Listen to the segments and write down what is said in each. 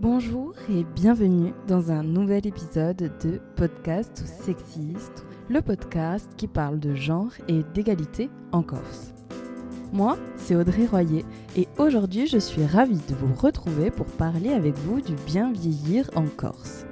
Bonjour et bienvenue dans un nouvel épisode de Podcast Sexiste, le podcast qui parle de genre et d'égalité en Corse. Moi, c'est Audrey Royer et aujourd'hui je suis ravie de vous retrouver pour parler avec vous du bien vieillir en Corse.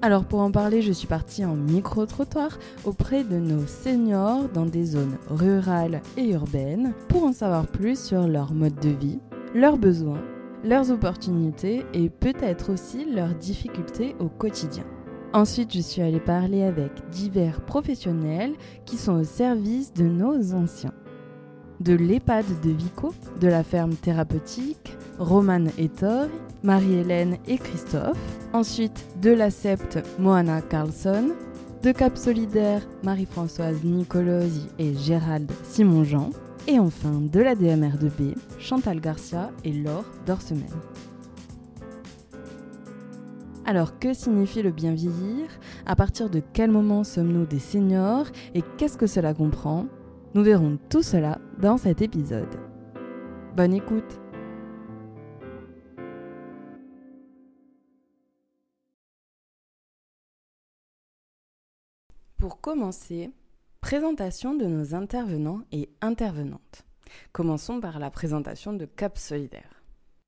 Alors pour en parler, je suis partie en micro-trottoir auprès de nos seniors dans des zones rurales et urbaines pour en savoir plus sur leur mode de vie, leurs besoins, leurs opportunités et peut-être aussi leurs difficultés au quotidien. Ensuite, je suis allée parler avec divers professionnels qui sont au service de nos anciens de l'EHPAD de Vico, de la ferme thérapeutique, Romane et Thor, Marie-Hélène et Christophe. Ensuite, de la septe Moana Carlson, de Cap Solidaire, Marie-Françoise Nicolosi et Gérald Simon-Jean. Et enfin, de la DMR2B, Chantal Garcia et Laure Dorsemen. Alors, que signifie le bien vieillir? À partir de quel moment sommes-nous des seniors? Et qu'est-ce que cela comprend? Nous verrons tout cela dans cet épisode. Bonne écoute Pour commencer, présentation de nos intervenants et intervenantes. Commençons par la présentation de Cap Solidaire.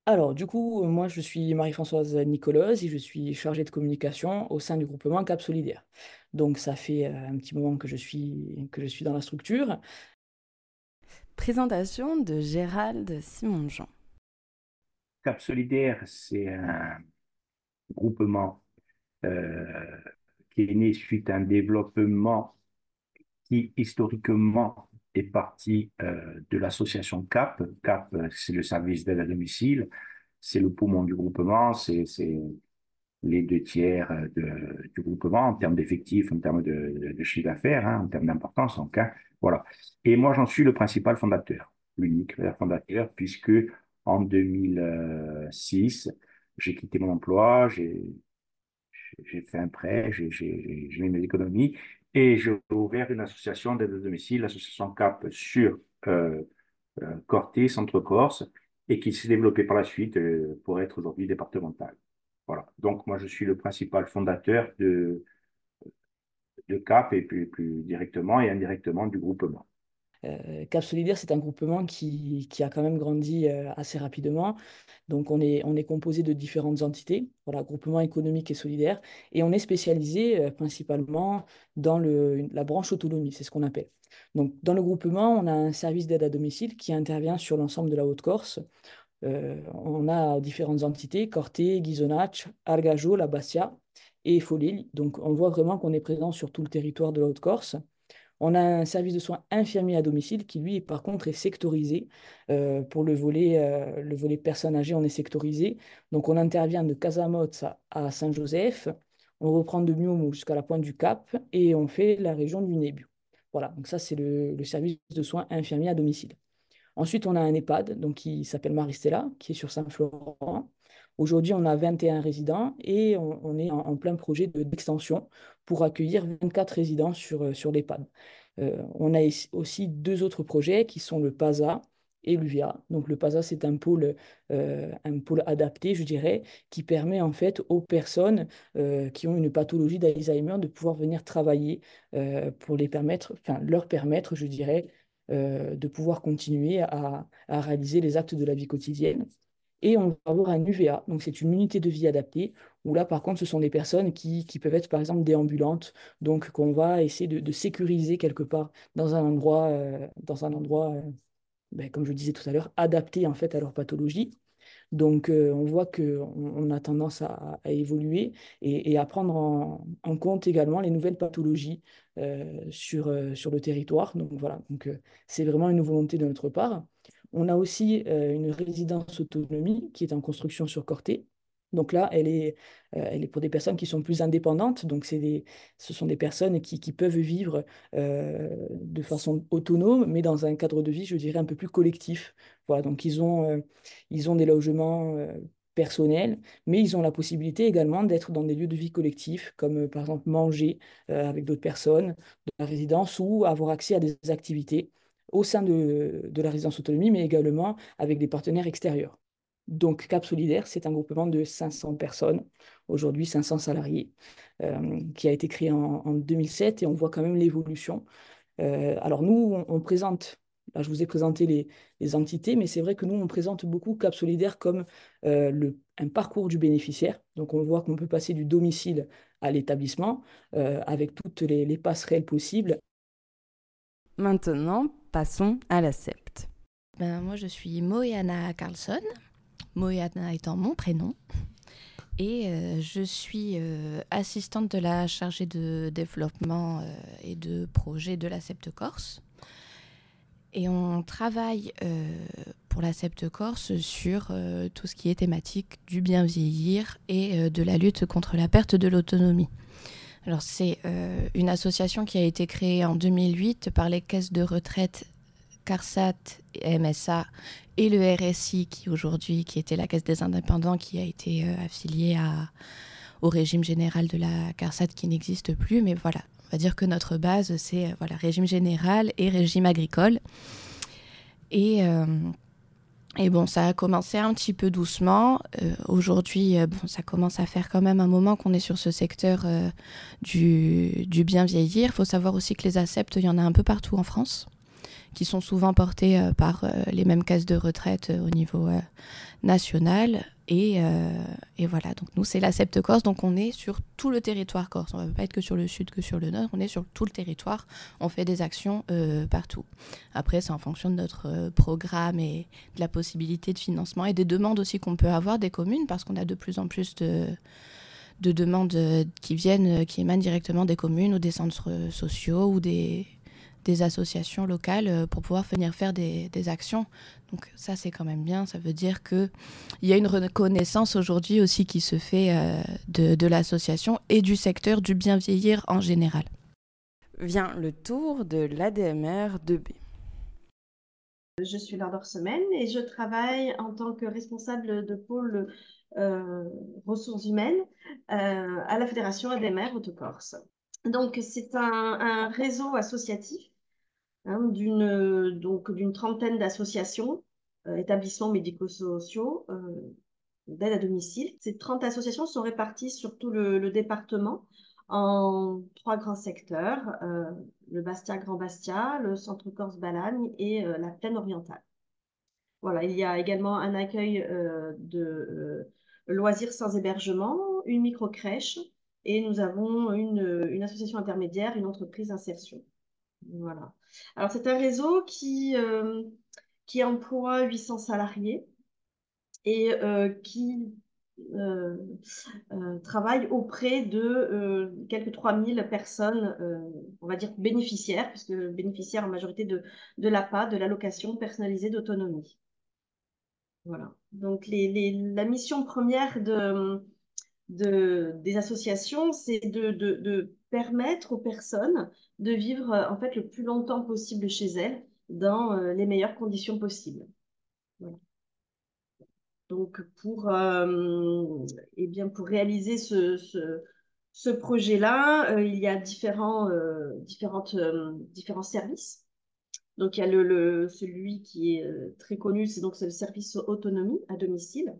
Alors, du coup, moi, je suis Marie-Françoise Nicolas et je suis chargée de communication au sein du groupement Cap Solidaire. Donc ça fait euh, un petit moment que je suis, que je suis dans la structure. Présentation de Gérald Simon-Jean. Cap Solidaire, c'est un groupement euh, qui est né suite à un développement qui historiquement est parti euh, de l'association CAP. CAP, c'est le service d'aide à domicile, c'est le poumon du groupement, c'est les deux tiers euh, du groupement en termes d'effectifs, en termes de, chiffre d'affaires, hein, en termes d'importance. Donc, hein, voilà. Et moi, j'en suis le principal fondateur, l'unique fondateur, puisque en 2006, j'ai quitté mon emploi, j'ai fait un prêt, j'ai mis mes économies et j'ai ouvert une association d'aide à domicile, l'association CAP sur euh, euh, Corté, Centre-Corse, et qui s'est développée par la suite euh, pour être aujourd'hui départementale. Voilà. Donc, moi, je suis le principal fondateur de, CAP et plus directement et indirectement du groupement. Euh, Cap Solidaire, c'est un groupement qui, a quand même grandi euh, assez rapidement. Donc, on est, composé de différentes entités, voilà, groupement économique et solidaire, et on est spécialisé euh, principalement dans la branche autonomie, c'est ce qu'on appelle. Donc, dans le groupement, on a un service d'aide à domicile qui intervient sur l'ensemble de la Haute-Corse. On a différentes entités, Corté, Ghisonacci, Argajo, La Bastia et Folil. Donc on voit vraiment qu'on est présent sur tout le territoire de la Haute-Corse. On a un service de soins infirmiers à domicile qui, lui, par contre, est sectorisé. Euh, pour le volet, euh, le volet personnes âgées, on est sectorisé. Donc, on intervient de Casamotz à Saint-Joseph. On reprend de Miomou jusqu'à la pointe du Cap et on fait la région du Nébu. Voilà, donc ça, c'est le, le service de soins infirmiers à domicile. Ensuite, on a un EHPAD donc, qui s'appelle Maristella, qui est sur Saint-Florent. Aujourd'hui, on a 21 résidents et on, est en, plein projet d'extension pour accueillir 24 résidents sur, euh, sur l'EHPAD. Euh, on a aussi deux autres projets qui sont le PASA et l'UVA. Donc le PASA, c'est un pôle, euh, un pôle adapté, je dirais, qui permet en fait aux personnes qui ont une pathologie d'Alzheimer de pouvoir venir travailler pour les permettre, enfin leur permettre, je dirais, de pouvoir continuer à, réaliser les actes de la vie quotidienne. Et on va avoir un UVA, donc c'est une unité de vie adaptée, où là par contre ce sont des personnes qui, peuvent être par exemple déambulantes, donc qu'on va essayer de, sécuriser quelque part dans un endroit, euh, dans un endroit euh, ben, comme je disais tout à l'heure, adapté en fait à leur pathologie. Donc, euh, on voit qu'on on a tendance à, évoluer et, à prendre en, compte également les nouvelles pathologies sur, sur le territoire. Donc, voilà, donc, c'est vraiment une volonté de notre part. On a aussi une résidence autonomie qui est en construction sur Corté, donc là, elle est, euh, pour des personnes qui sont plus indépendantes. Donc, des, ce sont des personnes qui, peuvent vivre euh, de façon autonome, mais dans un cadre de vie, je dirais, un peu plus collectif. Voilà, donc ils ont, euh, ils ont des logements personnels, mais ils ont la possibilité également d'être dans des lieux de vie collectifs, comme par exemple manger avec d'autres personnes de la résidence ou avoir accès à des activités au sein de, de la résidence autonomie, mais également avec des partenaires extérieurs. Donc, Cap Solidaire, c'est un groupement de 500 personnes, aujourd'hui 500 salariés, euh, qui a été créé en, 2007 et on voit quand même l'évolution. Euh, alors nous, on, présente, là je vous ai présenté les, entités, mais c'est vrai que nous, on présente beaucoup Cap Solidaire comme euh, le, un parcours du bénéficiaire. Donc on voit qu'on peut passer du domicile à l'établissement avec toutes les passerelles possibles. Maintenant, passons à la SEPT. Ben, moi, je suis Moyana Carlson. Moyana étant mon prénom. Et euh, je suis euh, assistante de la chargée de développement euh, et de projet de la Septe Corse. Et on travaille pour la Septe Corse sur tout ce qui est thématique du bien vieillir et de la lutte contre la perte de l'autonomie. C'est une association qui a été créée en 2008 par les caisses de retraite CARSAT, MSA et le RSI qui aujourd'hui, qui était la Caisse des indépendants, qui a été euh, affiliée au régime général de la CARSAT qui n'existe plus. Mais voilà, on va dire que notre base, c'est euh, voilà, régime général et régime agricole. Et, euh, et bon, ça a commencé un petit peu doucement. Aujourd'hui, bon, ça commence à faire quand même un moment qu'on est sur ce secteur du, du, bien vieillir. Il faut savoir aussi que les acceptes, il y en a un peu partout en France qui sont souvent portés euh, par euh, les mêmes caisses de retraite euh, au niveau national. Et, et, voilà, donc nous, c'est la Septe Corse, donc on est sur tout le territoire corse. On ne va pas être que sur le sud, que sur le nord, on est sur tout le territoire. On fait des actions partout. Après, c'est en fonction de notre programme et de la possibilité de financement et des demandes aussi qu'on peut avoir des communes, parce qu'on a de plus en plus de, de demandes qui viennent, qui émanent directement des communes ou des centres sociaux ou des, des associations locales euh, pour pouvoir venir faire des, actions. Donc ça, c'est quand même bien. Ça veut dire qu'il y a une reconnaissance aujourd'hui aussi qui se fait euh, de, l'association et du secteur du bien vieillir en général. Vient le tour de l'ADMR 2B. Je suis Laure Semaine et je travaille en tant que responsable de pôle euh, ressources humaines à la Fédération ADMR Haute-Corse. Donc, c'est un, réseau associatif hein, d'une donc trentaine d'associations, euh, établissements médico-sociaux euh, d'aide à domicile. Ces 30 associations sont réparties sur tout le, département en trois grands secteurs euh, le Bastia Grand Bastia, le Centre Corse Balagne et la Plaine Orientale. Voilà, il y a également un accueil de loisirs sans hébergement, une micro-crèche, et nous avons une, association intermédiaire, une entreprise d'insertion. Voilà. Alors, c'est un réseau qui, euh, qui emploie 800 salariés et euh, qui euh, travaille auprès de quelques 3000 personnes, on va dire bénéficiaires, puisque bénéficiaires en majorité de, de l'APA, de l'allocation personnalisée d'autonomie. Voilà. Donc, la mission première de, de, des associations, c'est de, permettre aux personnes de vivre en fait le plus longtemps possible chez elles dans euh, les meilleures conditions possibles. Donc pour, euh, eh bien, pour réaliser ce, ce, projet-là, euh, il y a différents, différentes, différents services. Donc il y a le, celui qui est très connu, c'est donc le service autonomie à domicile.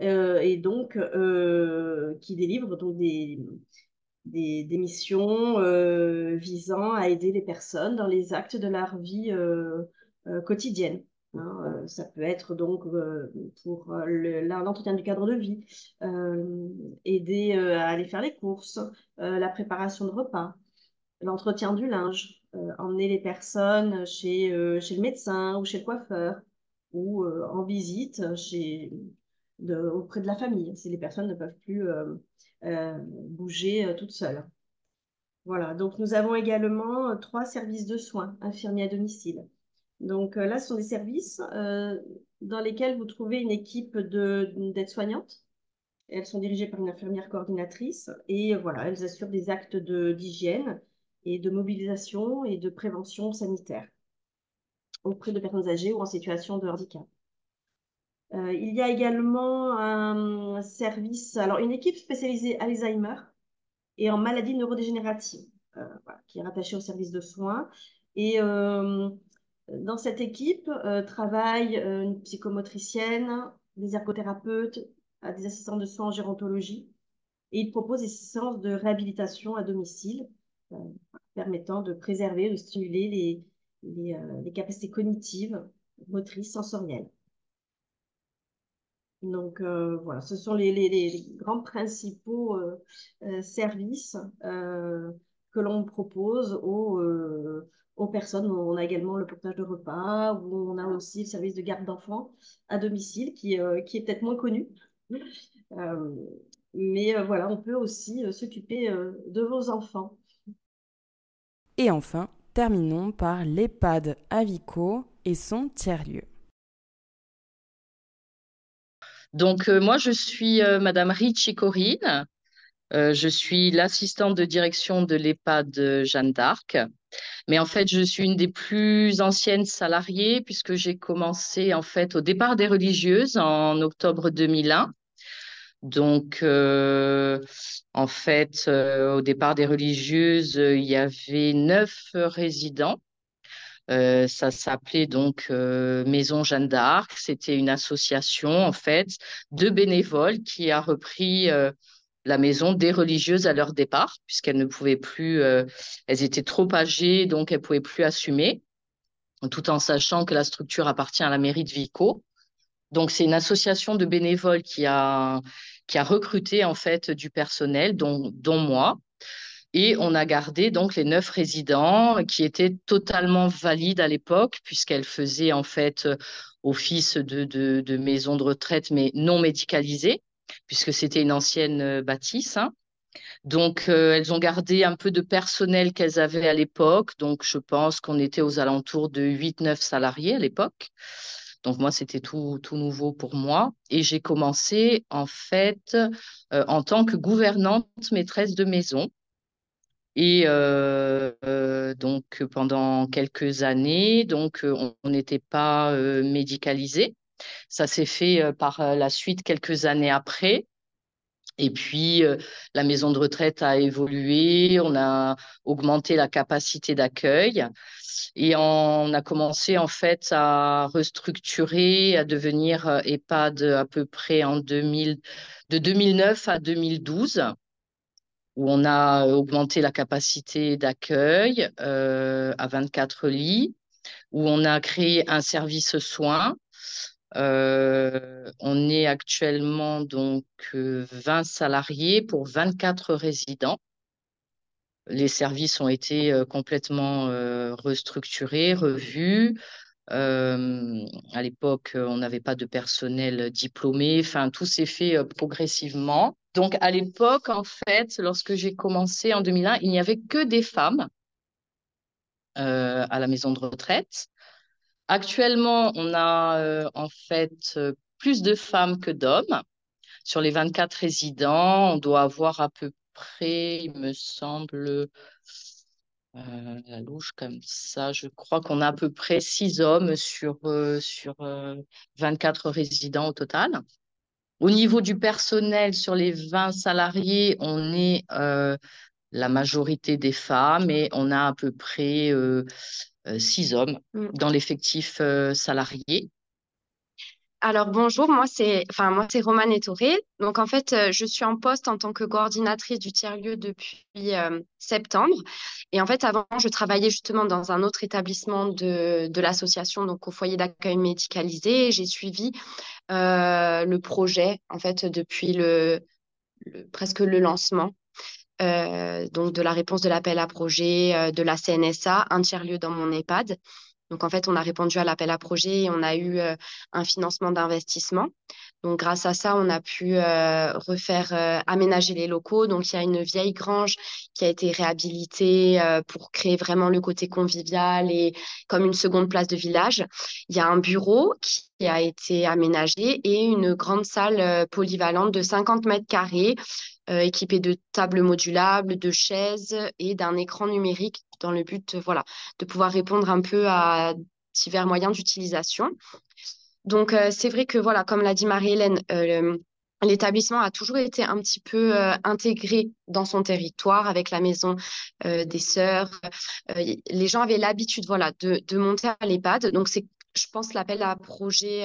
Euh, et donc euh, qui délivre donc des, des, missions euh, visant à aider les personnes dans les actes de leur vie quotidienne. Hein. ça peut être donc pour l'entretien du cadre de vie, aider à aller faire les courses, la préparation de repas, l'entretien du linge, emmener les personnes chez, chez le médecin ou chez le coiffeur, ou en visite chez, auprès de la famille, si les personnes ne peuvent plus euh, euh, bouger euh, toutes seules. Voilà, donc nous avons également trois services de soins infirmiers à domicile. Donc là, ce sont des services dans lesquels vous trouvez une équipe d'aides-soignantes. Elles sont dirigées par une infirmière coordinatrice et voilà, elles assurent des actes d'hygiène et de mobilisation et de prévention sanitaire auprès de personnes âgées ou en situation de handicap. Euh, il y a également un service, alors une équipe spécialisée Alzheimer et en maladies neurodégénératives, euh, qui est rattachée au service de soins. Et euh, Dans cette équipe travaillent une psychomotricienne, des ergothérapeutes, des assistants de soins en gérontologie, et ils proposent des séances de réhabilitation à domicile permettant de préserver, de stimuler les capacités cognitives, motrices, sensorielles. Donc euh, voilà, ce sont les, grands principaux euh, euh, services que l'on propose aux, aux personnes. On a également le portage de repas, où on a aussi le service de garde d'enfants à domicile, qui, qui est peut-être moins connu. mais voilà, on peut aussi s'occuper de vos enfants. Et enfin, terminons par l'EHPAD Avico et son tiers-lieu. Donc, euh, moi, je suis euh, Madame Ricci Corinne. Euh, je suis l'assistante de direction de l'EHPAD Jeanne d'Arc. Mais en fait, je suis une des plus anciennes salariées puisque j'ai commencé en fait au départ des religieuses en octobre 2001. Donc, en fait, au départ des religieuses, il y avait neuf résidents euh, ça s'appelait donc euh, Maison Jeanne d'Arc. C'était une association en fait de bénévoles qui a repris euh, la maison des religieuses à leur départ, puisqu'elles ne pouvaient plus, elles étaient trop âgées, donc elles pouvaient plus assumer, tout en sachant que la structure appartient à la mairie de Vico. Donc c'est une association de bénévoles qui a qui a recruté en fait du personnel, dont, dont moi. Et on a gardé donc les neuf résidents qui étaient totalement valides à l'époque, puisqu'elles faisaient en fait euh, office de, de, maison de retraite, mais non médicalisée, puisque c'était une ancienne euh, bâtisse. Hein. Donc, euh, elles ont gardé un peu de personnel qu'elles avaient à l'époque. Donc, je pense qu'on était aux alentours de 8-9 salariés à l'époque. Donc, moi, c'était tout, tout nouveau pour moi. Et j'ai commencé, en fait, en tant que gouvernante maîtresse de maison. Et euh, euh, donc pendant quelques années, donc on n'était pas euh, médicalisé. Ça s'est fait par la suite quelques années après. Et puis la maison de retraite a évolué, on a augmenté la capacité d'accueil et on a commencé en fait à restructurer, à devenir EHPAD à peu près en 2000, de 2009 à 2012 où on a augmenté la capacité d'accueil euh, à 24 lits, où on a créé un service soins. Euh, on est actuellement donc 20 euh, salariés pour 24 résidents. Les services ont été complètement restructurés, revus. À l'époque, on n'avait pas de personnel diplômé. Enfin, tout s'est fait progressivement. Donc, à l'époque, en fait, lorsque j'ai commencé en 2001, il n'y avait que des femmes à la maison de retraite. Actuellement, on a en fait plus de femmes que d'hommes. Sur les 24 résidents, on doit avoir à peu près, il me semble, la louche comme ça, je crois qu'on a à peu près 6 hommes sur, sur 24 résidents au total. Au niveau du personnel, sur les 20 salariés, on est euh, la majorité des femmes et on a à peu près euh, euh, six hommes mm. dans l'effectif salarié. Alors bonjour, moi c'est enfin moi c'est Romane Ettoré. Donc en fait, je suis en poste en tant que coordinatrice du tiers-lieu depuis septembre. Et en fait, avant, je travaillais justement dans un autre établissement de, l'association, donc au foyer d'accueil médicalisé. J'ai suivi euh, le projet, en fait, depuis le, presque le lancement. Euh, donc de la réponse de l'appel à projet euh, de la CNSA, un tiers-lieu dans mon EHPAD. Donc, en fait, on a répondu à l'appel à projet et on a eu euh, un financement d'investissement. Donc, grâce à ça, on a pu euh, refaire euh, aménager les locaux. Donc, il y a une vieille grange qui a été réhabilitée pour créer vraiment le côté convivial et comme une seconde place de village. Il y a un bureau qui a été aménagé et une grande salle polyvalente de 50 mètres carrés équipée de tables modulables, de chaises et d'un écran numérique dans le but voilà, de pouvoir répondre un peu à divers moyens d'utilisation. Donc, euh, c'est vrai que, voilà, comme l'a dit Marie-Hélène, euh, l'établissement a toujours été un petit peu euh, intégré dans son territoire avec la maison euh, des sœurs. Euh, les gens avaient l'habitude voilà, de, de monter à l'EHPAD. Donc, c'est, je pense l'appel à projet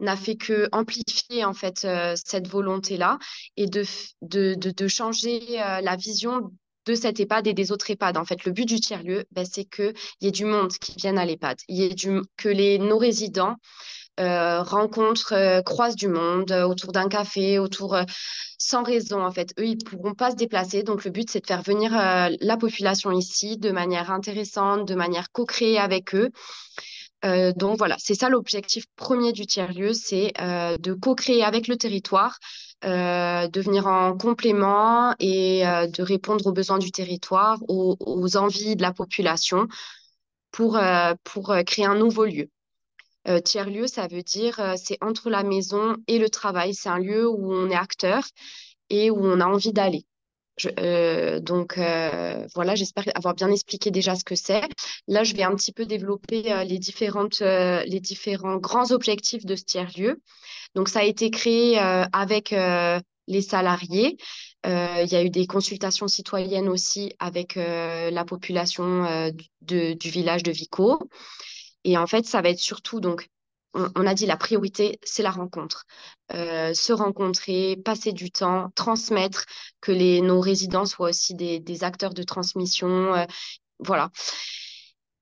n'a fait que amplifier en fait cette volonté-là et de, de, de, changer la vision de cette EHPAD et des autres EHPAD. En fait, le but du tiers-lieu, ben, c'est qu'il y ait du monde qui vienne à l'EHPAD, y ait du, que les, nos résidents euh, rencontrent, euh, croisent du monde euh, autour d'un café, autour sans raison en fait. Eux, ils pourront pas se déplacer. Donc le but, c'est de faire venir la population ici de manière intéressante, de manière co-créée avec eux. Donc voilà, c'est ça l'objectif premier du tiers-lieu, c'est de co-créer avec le territoire, de venir en complément et de répondre aux besoins du territoire, aux, envies de la population pour, créer un nouveau lieu. Euh, tiers-lieu, ça veut dire euh, c'est entre la maison et le travail. C'est un lieu où on est acteur et où on a envie d'aller. Euh, donc voilà, j'espère avoir bien expliqué déjà ce que c'est. Là, je vais un petit peu développer les, différentes, les différents grands objectifs de ce tiers-lieu. Donc ça a été créé avec les salariés. il y a eu des consultations citoyennes aussi avec la population du village de Vico. Et en fait, ça va être surtout, donc, on, a dit la priorité, c'est la rencontre. Euh, se rencontrer, passer du temps, transmettre, que les, nos résidents soient aussi des, acteurs de transmission. Euh, voilà.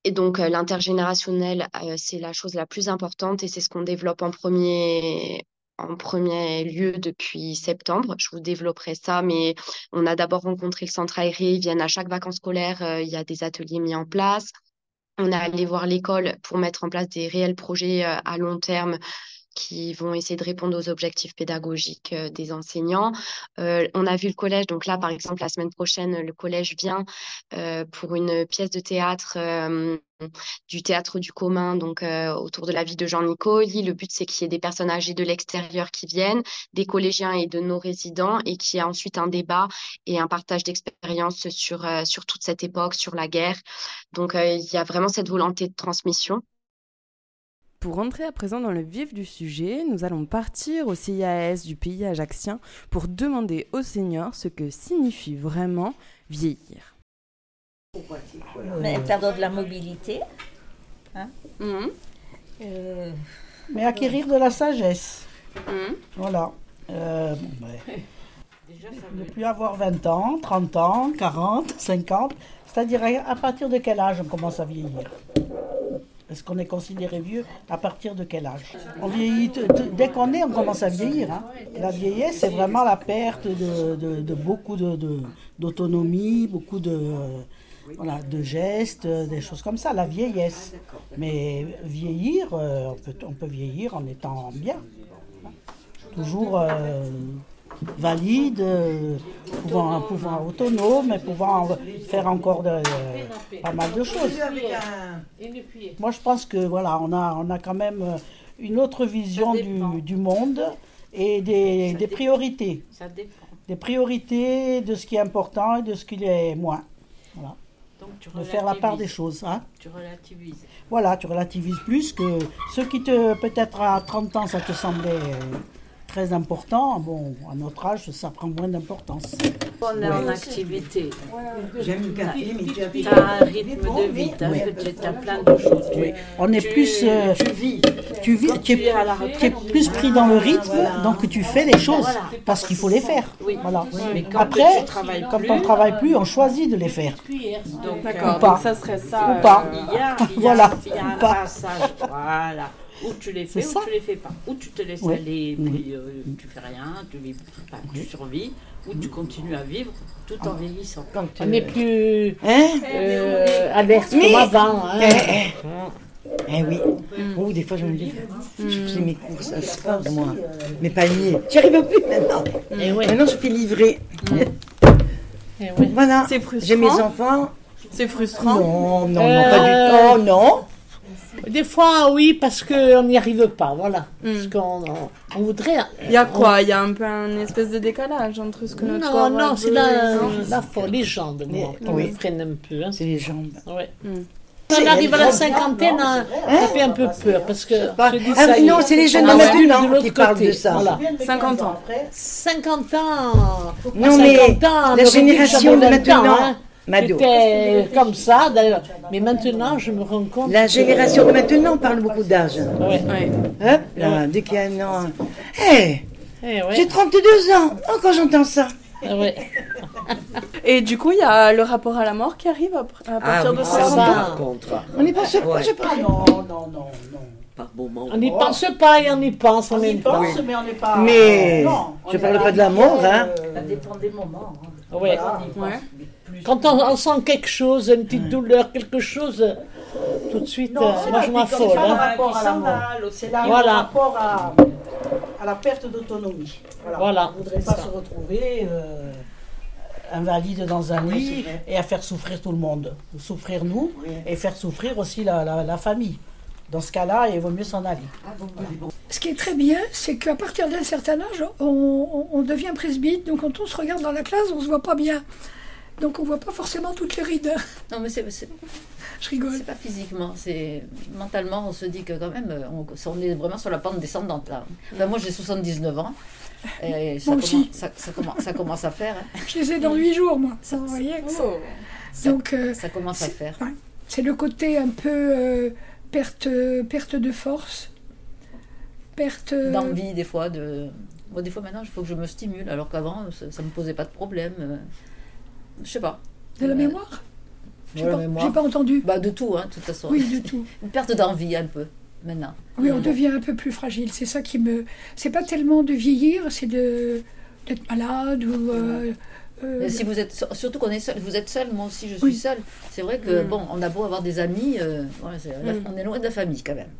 Et donc, euh, l'intergénérationnel, c'est la chose la plus importante et c'est ce qu'on développe en premier, en premier lieu depuis septembre. Je vous développerai ça, mais on a d'abord rencontré le centre aéré. Ils viennent à chaque vacances scolaires. il y a des ateliers mis en place. On est allé voir l'école pour mettre en place des réels projets euh, à long terme qui vont essayer de répondre aux objectifs pédagogiques euh, des enseignants. Euh, on a vu le collège, donc là, par exemple, la semaine prochaine, le collège vient pour une pièce de théâtre du théâtre du commun, donc euh, autour de la vie de Jean Nicoli. Le but, c'est qu'il y ait des personnes âgées de l'extérieur qui viennent, des collégiens et de nos résidents, et qu'il y ait ensuite un débat et un partage d'expériences sur, euh, sur toute cette époque, sur la guerre. Donc, euh, il y a vraiment cette volonté de transmission. Pour rentrer à présent dans le vif du sujet, nous allons partir au CIAS du pays ajaxien pour demander aux seniors ce que signifie vraiment vieillir. Mais perdre de la mobilité. Hein mhm. euh, Mais acquérir de la sagesse. Mhm. Voilà. Euh, ben, ne plus avoir 20 ans, 30 ans, 40, 50. C'est-à-dire à partir de quel âge on commence à vieillir? Est-ce qu'on est considéré vieux à partir de quel âge On vieillit dès qu'on est, on commence à vieillir. Hein. La vieillesse, c'est vraiment la perte de, beaucoup d'autonomie, beaucoup de, gestes, des choses comme ça, la vieillesse. Mais vieillir, euh, on, peut, on, peut, vieillir en étant bien. Toujours euh, valide, euh, pouvant, pouvant, autonome, mais pouvant faire encore de, pas mal de choses. Moi, je pense que voilà, on a, on a quand même une autre vision du, du, monde et des, des priorités. Des priorités de ce qui est important et de ce qui est moins. Voilà de faire la part des choses. Hein. Tu relativises. Voilà, tu relativises plus que ce qui te, peut-être à 30 ans, ça te semblait très important. Bon, à notre âge, ça prend moins d'importance. On est en activité. J'aime le café, mais tu as, un rythme de vie, tu as, plein de choses. On est plus. Euh, tu vis. Tu, vis, tu, es, plus pris dans le rythme, donc tu fais les choses parce qu'il faut les faire. Voilà. Après, quand on ne travaille plus, on choisit de les faire. Donc ça serait ça. Ou pas. Il y a, voilà. Il y a un passage. Voilà. Ou tu les fais ou tu les fais pas. Ou tu te laisses aller, puis euh, tu fais rien, tu, vis, tu survis, ou tu continues à vivre tout en vieillissant. Quand tu... On n'est plus hein? euh, alerte comme avant. Hein. Eh, eh. eh oui. Mm. Oh, des fois, je me dis, je fais mes courses à sport, moi. Mes paniers. J'y arrive plus maintenant. Et mm. Maintenant, je fais livrer. Mm. Et Voilà. J'ai mes enfants. C'est frustrant. Non, non, non, pas du tout. Oh, non. Des fois, oui, parce qu'on n'y arrive pas, voilà. Hmm. Parce qu'on on voudrait. Il y a quoi? Il y a un peu un espèce de décalage entre ce que notre Non, non, c'est la, la folie, les jambes, moi, qui me freinent un peu. Hein. C'est les jambes. Ouais. Hmm. on arrive à la cinquantaine, hein, ça fait un peu peur. Parce que. Ah, non, c'est les jeunes de maintenant qui parlent de ça. 50 ans. 50 ans. Non, mais la génération de maintenant. Hein. C'était comme ça, d'ailleurs. Mais maintenant, je me rends compte. La génération de maintenant parle beaucoup d'âge. Oui. Hop, là, dès qu'il y a un an. Hé eh, J'ai 32 ans. Oh, quand j'entends ça. Ah ouais. Et du coup, il y a le rapport à la mort qui arrive à, ah partir de 60 ans. On n'y pense pas, je pense. Non, non, non, non. Par moment. On n'y pense pas et on y pense en même temps. On y pense, mais on n'est pas. Mais non, je ne parle pas de la mort, hein. Ça dépend des moments. Hein. Oui. Ouais. Quand on, sent quelque chose, une petite douleur, quelque chose, tout de suite, non, euh, moi je m'affole. C'est hein. rapport à la mort. C'est voilà. rapport à, à, la perte d'autonomie. Voilà. voilà. On ne voudrait pas se retrouver euh, invalide dans un lit et à faire souffrir tout le monde. Souffrir nous et faire souffrir aussi la, la, la famille. Dans ce cas-là, il vaut mieux s'en aller. Ce qui est très bien, c'est qu'à partir d'un certain âge, on, on, devient presbyte. Donc quand on se regarde dans la classe, on ne se voit pas bien. Donc on voit pas forcément toutes les rides. Non, mais c'est. Je rigole. C'est pas physiquement, c'est mentalement, on se dit que quand même, on, on est vraiment sur la pente descendante là. moi j'ai 79 ans. Et ça, moi aussi. ça, commence, ça, commence, à faire. Hein. Je les ai dans 8 jours, moi. Ça, vous voyez oh. Donc, euh, ça commence à faire. C'est le côté un peu euh, perte, perte de force, perte. D'envie, des fois. De... Moi, des fois maintenant, il faut que je me stimule, alors qu'avant, ça ne me posait pas de problème. Je sais pas. De la mémoire J'ai pas, pas, entendu. Bah, de tout, hein, de toute façon. Oui, de tout. Une perte d'envie, un peu, maintenant. Oui, on devient un peu plus fragile. C'est ça qui me. C'est pas tellement de vieillir, c'est de d'être malade ou. Euh, euh, si vous êtes surtout qu'on est seul, vous êtes seul, moi aussi je suis seule. C'est vrai que mm. bon, on a beau avoir des amis, euh, mm. on est loin de la famille quand même.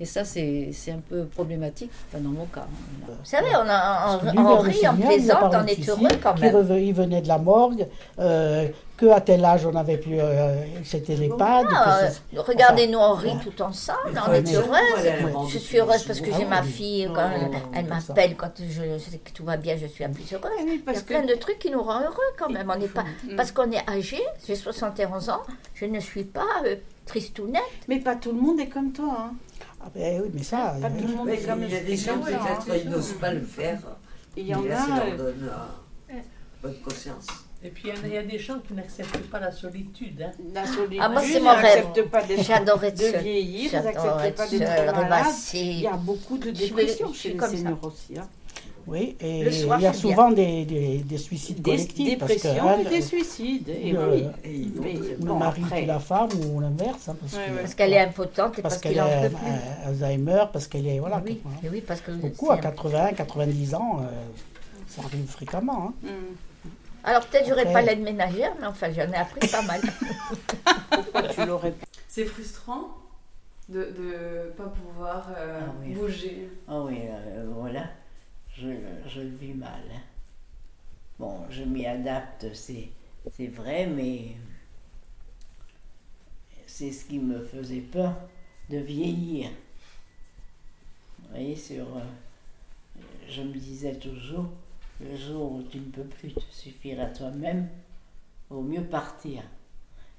Et ça, c'est un peu problématique, enfin, dans mon cas. Hein. Vous savez, on, a, on, rit, on plaisante, on est heureux quand même. il venait de la morgue, euh, qu'à tel âge on avait pu. Euh, c'était l'EHPAD. Ah, regardez-nous, on rit tout ensemble, on est heureuse. Je suis heureuse parce que j'ai ma fille, quand elle, m'appelle quand je, sais que tout va bien, je suis un plus heureuse. il y a plein de trucs qui nous rendent heureux quand même. On n'est pas, mm. parce qu'on est âgé, j'ai 71 ans, je ne suis pas euh, tristounette. Mais pas tout le monde est comme toi. Hein. Ah ben oui, mais ça. Pas tout le monde est comme Il y a des gens, peut-être, ils n'osent pas le faire. Il y en a. Ça leur donne bonne conscience. Et puis il y, a des gens qui n'acceptent pas la solitude. Hein. La solitude. Ah, moi, c'est mon rêve. Être seule. De vieillir, vous n'acceptez pas d'être malade. Il y a beaucoup de dépression chez les seniors aussi. Hein. Oui, et il y a souvent des, des, des, suicides collectifs. Des dépressions et des suicides. Et le, le mari tue la femme ou l'inverse. Hein, parce qu'elle est impotente et parce, qu'elle a Alzheimer, parce qu'elle est. Voilà, oui, oui, parce que beaucoup, à 80, 90 ans, euh, ça arrive fréquemment. Hein. Mm. Alors peut-être que j'aurais pas l'aide ménagère, mais enfin j'en ai appris pas mal. Pourquoi tu l'aurais C'est frustrant de ne pas pouvoir euh, ah bouger. Ah oui, euh, je, le vis mal. Hein. Bon, je m'y adapte, c'est, vrai, mais c'est ce qui me faisait peur de vieillir. Vous voyez, sur, euh, je me disais toujours, le jour où tu ne peux plus te suffire à toi-même, vaut mieux partir.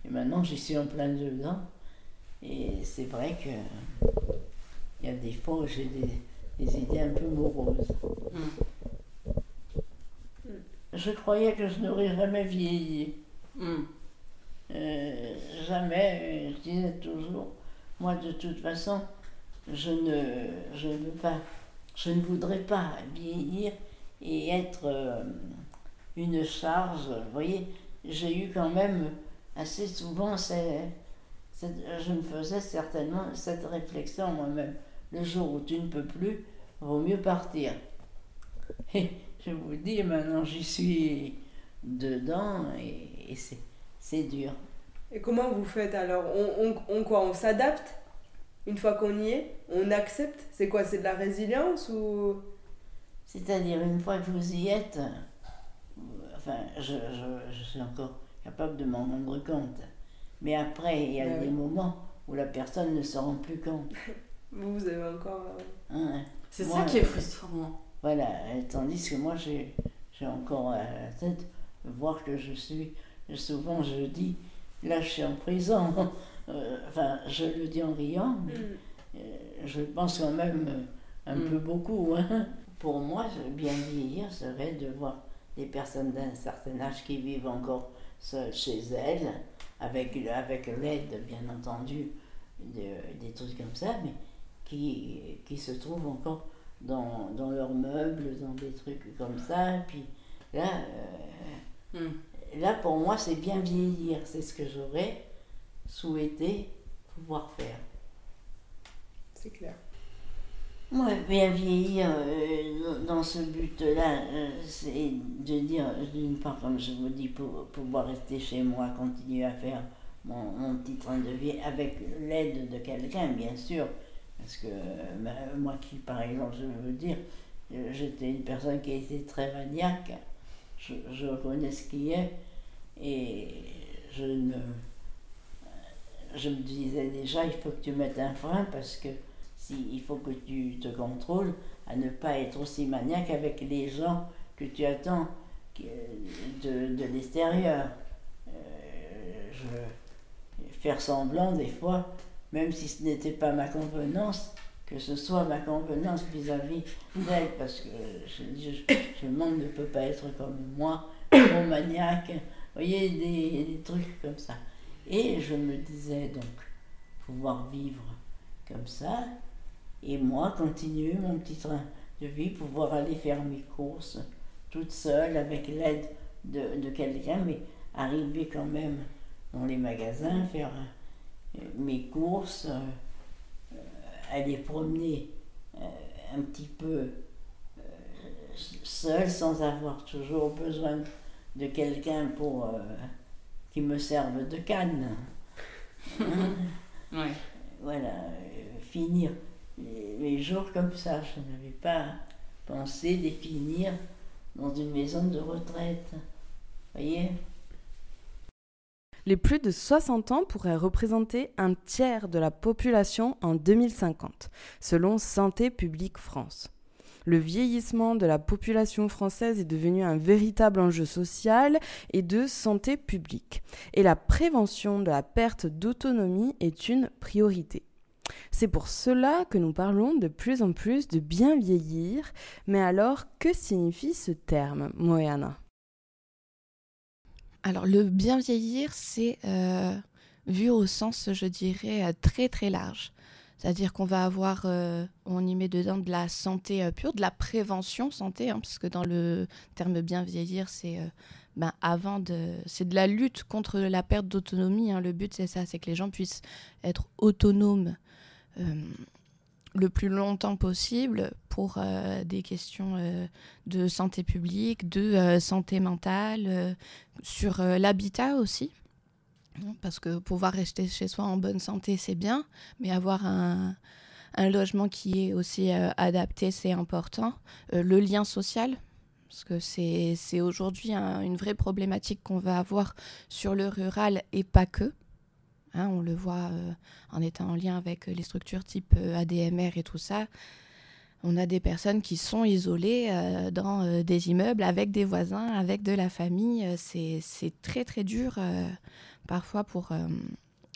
Et maintenant, j'y suis en plein dedans. Et c'est vrai que il y a des fois j'ai des, des idées un peu moroses. Mm. Je croyais que je n'aurais jamais vieilli. Mm. Euh, jamais, je disais toujours, moi de toute façon, je ne, je veux pas, je ne voudrais pas vieillir et être euh, une charge. Vous voyez, j'ai eu quand même assez souvent, je me faisais certainement cette réflexion moi-même le jour où tu ne peux plus, vaut mieux partir. Et je vous dis, maintenant j'y suis dedans et, c'est dur. Et comment vous faites alors? On, on, quoi? On s'adapte? Une fois qu'on y est On accepte? C'est quoi? C'est de la résilience ou? C'est-à-dire une fois que vous y êtes, enfin, je, je, suis encore capable de m'en rendre compte. Mais après, il y a ben des moments où la personne ne se rend plus compte. Vous, avez encore. Euh, c'est ça qui est frustrant. Voilà, tandis que moi, j'ai encore à la tête voir que je suis. Souvent, je dis, là, je suis en prison. enfin, je le dis en riant, mais mm. je pense quand même un mm. peu beaucoup. Hein. Pour moi, bien vieillir serait de voir des personnes d'un certain âge qui vivent encore seules chez elles, avec, avec l'aide, bien entendu, des trucs comme ça, mais qui, qui se trouvent encore dans, dans leurs meubles, dans des trucs comme ça. Et puis là, euh, hmm. là pour moi, c'est bien vieillir. C'est ce que j'aurais souhaité pouvoir faire. C'est clair. Moi, bien vieillir euh, dans ce but-là, euh, c'est de dire, d'une part, comme je vous dis, pour pouvoir rester chez moi, continuer à faire mon, mon petit train de vie avec l'aide de quelqu'un, bien sûr, parce que bah, moi qui, par exemple, je veux dire, j'étais une personne qui était très maniaque. Je, je reconnais ce qui est. Et je ne. Je me disais déjà, il faut que tu mettes un frein parce que si, faut que tu te contrôles à ne pas être aussi maniaque avec les gens que tu attends de, de l'extérieur. Euh, je faire semblant des fois même si ce n'était pas ma convenance, que ce soit ma convenance vis-à-vis d'elle, parce que je, je, je, le monde ne peut pas être comme moi, trop maniaque, vous voyez, des, trucs comme ça. Et je me disais donc pouvoir vivre comme ça, et moi continuer mon petit train de vie, pouvoir aller faire mes courses toute seule avec l'aide de, de quelqu'un, mais arriver quand même dans les magasins, faire mes courses, euh, aller promener euh, un petit peu euh, seul sans avoir toujours besoin de quelqu'un pour qui me serve de canne. Voilà, finir les, jours comme ça. Je n'avais pas pensé de finir dans une maison de retraite. Voyez? Les plus de 60 ans pourraient représenter un tiers de la population en 2050, selon Santé publique France. Le vieillissement de la population française est devenu un véritable enjeu social et de santé publique. Et la prévention de la perte d'autonomie est une priorité. C'est pour cela que nous parlons de plus en plus de bien vieillir. Mais alors, que signifie ce terme, Moyana alors, le bien vieillir, c'est euh, vu au sens, je dirais, euh, très très large. C'est-à-dire qu'on va avoir, euh, on y met dedans de la santé pure, de la prévention santé, hein, parce que dans le terme bien vieillir, c'est ben, avant de, c'est de la lutte contre la perte d'autonomie. Hein. Le but, c'est ça, c'est que les gens puissent être autonomes le plus longtemps possible pour euh, des questions euh, de santé publique, de euh, santé mentale, sur l'habitat aussi. Parce que pouvoir rester chez soi en bonne santé, c'est bien, mais avoir un, un, logement qui est aussi adapté, c'est important. le lien social, parce que c'est aujourd'hui une vraie problématique qu'on va avoir sur le rural et pas que. Hein, on le voit euh, en étant en lien avec euh, les structures type euh, ADMR et tout ça. On a des personnes qui sont isolées dans des immeubles avec des voisins, avec de la famille. C'est très très dur parfois pour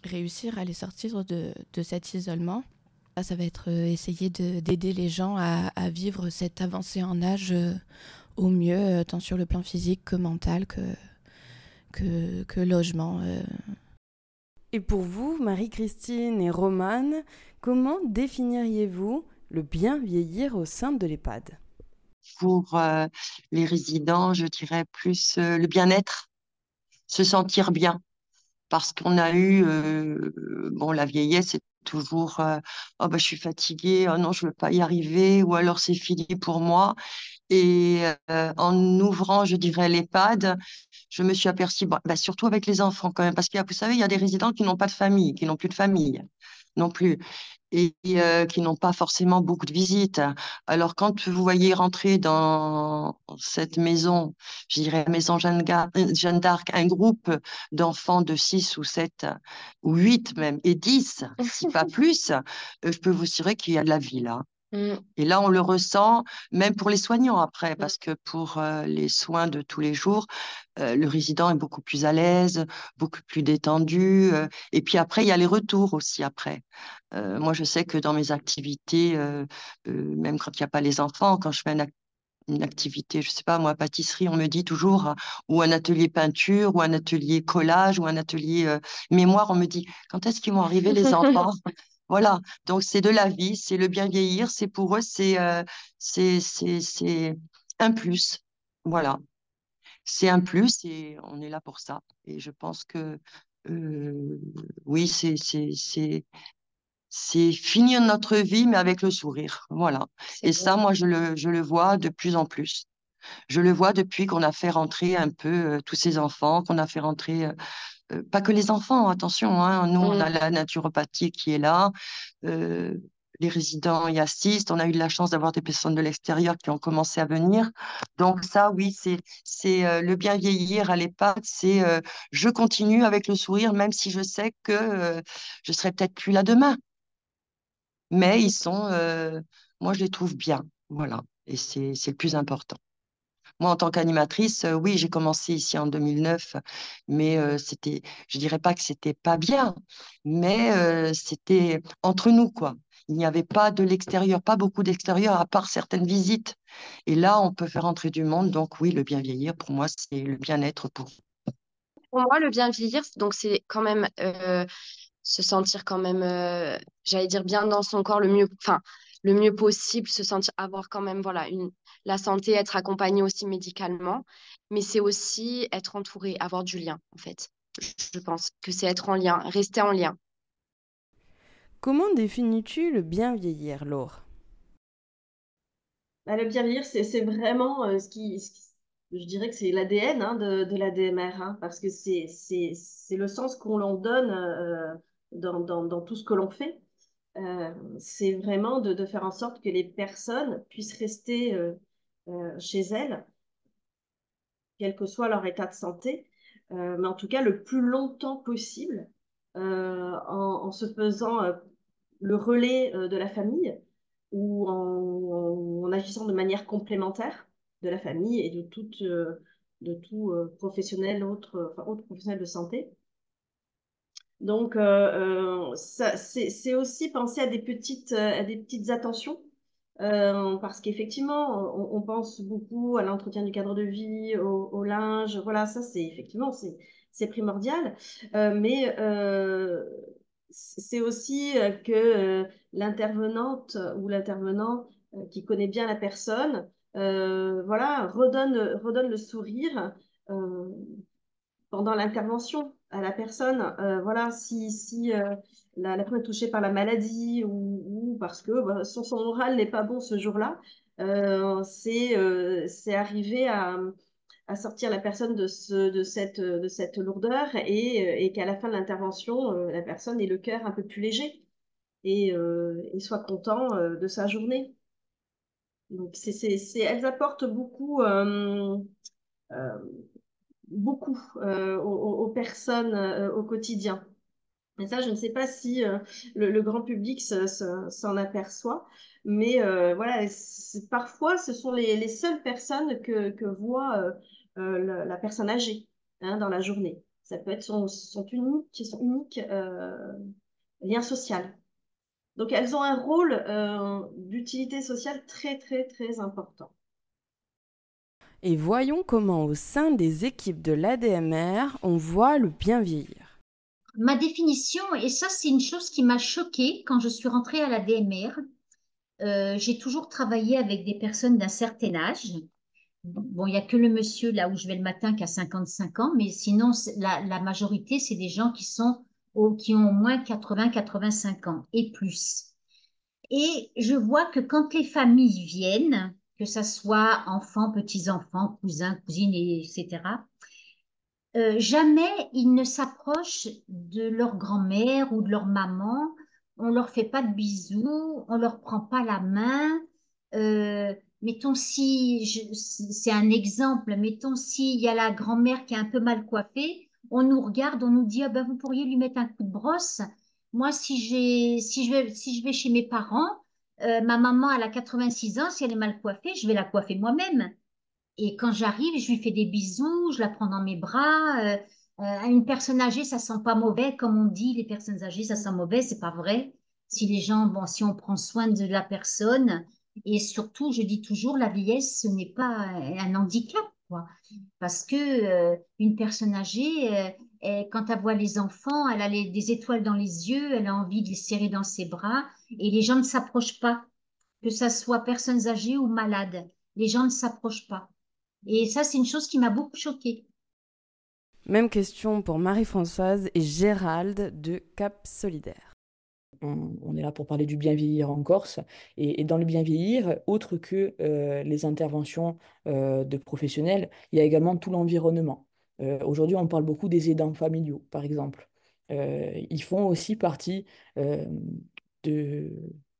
réussir à les sortir de, cet isolement. ça va être essayer d'aider les gens à, vivre cette avancée en âge au mieux, tant sur le plan physique que mental que, que logement. Et pour vous, Marie-Christine et Romane, comment définiriez-vous le bien vieillir au sein de l'EHPAD? Pour euh, les résidents, je dirais plus euh, le bien-être, se sentir bien. Parce qu'on a eu, euh, bon, la vieillesse, c'est toujours, oh bah, je suis fatiguée, oh non, je ne veux pas y arriver, ou alors c'est fini pour moi. Et en ouvrant, je dirais, l'EHPAD, je me suis aperçue, bah, surtout avec les enfants quand même, parce que vous savez, il y a des résidents qui n'ont pas de famille, qui n'ont plus de famille non plus, et euh, qui n'ont pas forcément beaucoup de visites. Alors quand vous voyez rentrer dans cette maison, je dirais maison Jeanne, d'Arc, un groupe d'enfants de 6 ou 7 ou 8 même, et 10, si pas plus, euh, je peux vous assurer qu'il y a de la vie là. Mm. Et là, on le ressent même pour les soignants après, parce que pour euh, les soins de tous les jours, euh, le résident est beaucoup plus à l'aise, beaucoup plus détendu. Euh, et puis après, il y a les retours aussi après. moi, je sais que dans mes activités, même quand il n'y a pas les enfants, quand je fais une, activité, je sais pas, moi, pâtisserie, on me dit toujours, ou un atelier peinture, ou un atelier collage, ou un atelier mémoire, on me dit, quand est-ce qu'ils vont arriver les enfants? Voilà, donc c'est de la vie, c'est le bien vieillir, c'est pour eux, c'est euh, c'est un plus. Voilà, c'est un plus et on est là pour ça. Et je pense que euh, oui, c'est c'est finir notre vie, mais avec le sourire. Voilà. Et ça, moi, je le, je le vois de plus en plus. Je le vois depuis qu'on a fait rentrer un peu euh, tous ces enfants, qu'on a fait rentrer pas que les enfants, attention, hein, nous, on a mm. la naturopathie qui est là, euh, les résidents y assistent, on a eu la chance d'avoir des personnes de l'extérieur qui ont commencé à venir. Donc ça, oui, c'est c'est euh, le bien vieillir à l'EHPAD, c'est je continue avec le sourire, même si je sais que je serai peut-être plus là demain. Mais ils sont, moi, je les trouve bien, voilà, et c'est le plus important. Moi, en tant qu'animatrice, euh, oui, j'ai commencé ici en 2009, mais euh, c'était, je dirais pas que c'était pas bien, mais euh, c'était entre nous, quoi. Il n'y avait pas de l'extérieur, pas beaucoup d'extérieur, à part certaines visites. Et là, on peut faire entrer du monde. Donc oui, le bien vieillir, pour moi, c'est le bien-être pour. Moi, le bien vieillir, donc c'est quand même se sentir quand même, j'allais dire bien dans son corps le mieux, enfin le mieux possible, se sentir avoir quand même voilà une la santé, être accompagné aussi médicalement, mais c'est aussi être entouré, avoir du lien, en fait. Je pense que c'est être en lien, rester en lien. Comment définis-tu le bien vieillir, Laure? Bah, Le bien vieillir, c'est vraiment euh, ce, qui, Je dirais que c'est l'ADN hein, de, de l'ADMR, hein, parce que c'est le sens qu'on l'on donne euh, dans, dans, dans, tout ce que l'on fait. Euh, c'est vraiment de, faire en sorte que les personnes puissent rester euh, chez elles, quel que soit leur état de santé, euh, mais en tout cas le plus longtemps possible, euh, en, se faisant le relais de la famille ou en, agissant de manière complémentaire de la famille et de, tout professionnel, autre professionnel de santé. Donc, c'est aussi penser à des petites, petites attentions euh, parce qu'effectivement, on, pense beaucoup à l'entretien du cadre de vie, au, linge. Voilà, ça, c'est effectivement, c'est primordial. Euh, mais euh, c'est aussi que l'intervenante ou l'intervenant qui connaît bien la personne, voilà, redonne, redonne le sourire pendant l'intervention à la personne. voilà, si, si la, personne est touchée par la maladie ou, parce que bah, son, son, moral n'est pas bon ce jour-là, euh, c'est euh, arriver à, à, sortir la personne de, ce, de, cette, de cette lourdeur et, et qu'à la fin de l'intervention, euh, la personne ait le cœur un peu plus léger et, euh, et soit content de sa journée. Donc, c'est elles apportent beaucoup, beaucoup aux, aux, personnes au quotidien. Et ça, je ne sais pas si euh, le, grand public s'en aperçoit, mais euh, voilà, parfois, ce sont les, seules personnes que, voit euh, la, personne âgée hein, dans la journée. Ça peut être son unique lien social. Donc, elles ont un rôle d'utilité sociale très, très, très important. Et voyons comment, au sein des équipes de l'ADMR, on voit le bien vieillir ma définition, et ça c'est une chose qui m'a choquée quand je suis rentrée à la DMR, euh, j'ai toujours travaillé avec des personnes d'un certain âge. Bon, il n'y a que le monsieur là où je vais le matin qui a 55 ans, mais sinon la, majorité c'est des gens qui sont qui ont au moins 80-85 ans et plus. Et je vois que quand les familles viennent, que ce soit enfants, petits-enfants, cousins, cousines, etc., euh, jamais ils ne s'approchent de leur grand-mère ou de leur maman. On leur fait pas de bisous, on leur prend pas la main. Euh, mettons si, c'est un exemple, mettons s'il y a la grand-mère qui est un peu mal coiffée, on nous regarde, on nous dit ah ben vous pourriez lui mettre un coup de brosse. Moi si si je vais si je vais chez mes parents, Euh, ma maman, elle a 86 ans, si elle est mal coiffée, je vais la coiffer moi-même. Et quand j'arrive, je lui fais des bisous, je la prends dans mes bras. Euh, euh, une personne âgée, ça sent pas mauvais, comme on dit, les personnes âgées, ça sent mauvais, c'est pas vrai. Si les gens, bon, si on prend soin de la personne, et surtout, je dis toujours, la vieillesse, ce n'est pas un handicap, quoi. Parce que une personne âgée, quand elle voit les enfants, elle a des étoiles dans les yeux, elle a envie de les serrer dans ses bras, et les gens ne s'approchent pas, que ce soit personnes âgées ou malades. Les gens ne s'approchent pas. Et ça, c'est une chose qui m'a beaucoup choquée. Même question pour Marie-Françoise et Gérald de Cap Solidaire on, est là pour parler du bien vieillir en Corse. Et, dans le bien vieillir, autre que euh, les interventions euh, de professionnels, il y a également tout l'environnement. Euh, aujourd'hui, on parle beaucoup des aidants familiaux, par exemple. ils font aussi partie de,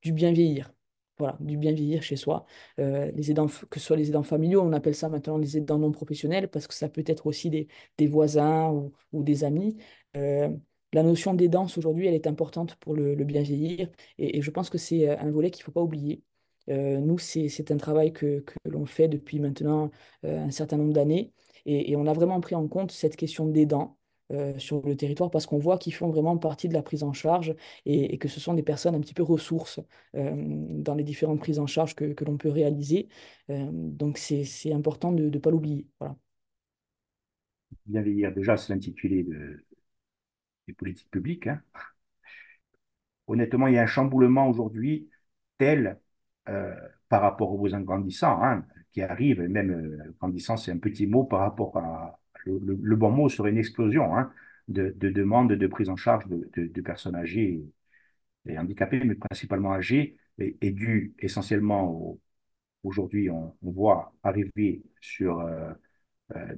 du bien vieillir. Voilà, du bien vieillir chez soi. les aidants, que ce soit les aidants familiaux, on appelle ça maintenant les aidants non professionnels parce que ça peut être aussi des, voisins ou, des amis la notion d'aidance aujourd'hui, elle est importante pour le, bien vieillir et, je pense que c'est euh, un volet qu'il ne faut pas oublier. Euh, nous, c'est un travail que, l'on fait depuis maintenant euh, un certain nombre d'années et, on a vraiment pris en compte cette question d'aidants sur le territoire parce qu'on voit qu'ils font vraiment partie de la prise en charge et, que ce sont des personnes un petit peu ressources dans les différentes prises en charge que, l'on peut réaliser. donc, c'est important de ne pas l'oublier. Voilà. Bien vieillir, déjà, c'est l'intitulé de, des politiques publiques. Hein. Honnêtement, il y a un chamboulement aujourd'hui tel euh, par rapport aux besoins grandissants hein, qui arrivent, et même euh, grandissant, c'est un petit mot par rapport à. Le, bon mot serait une explosion hein, de, demandes de prise en charge de, personnes âgées et, handicapées, mais principalement âgées, et, dû essentiellement Aujourd'hui, on, voit arriver sur euh,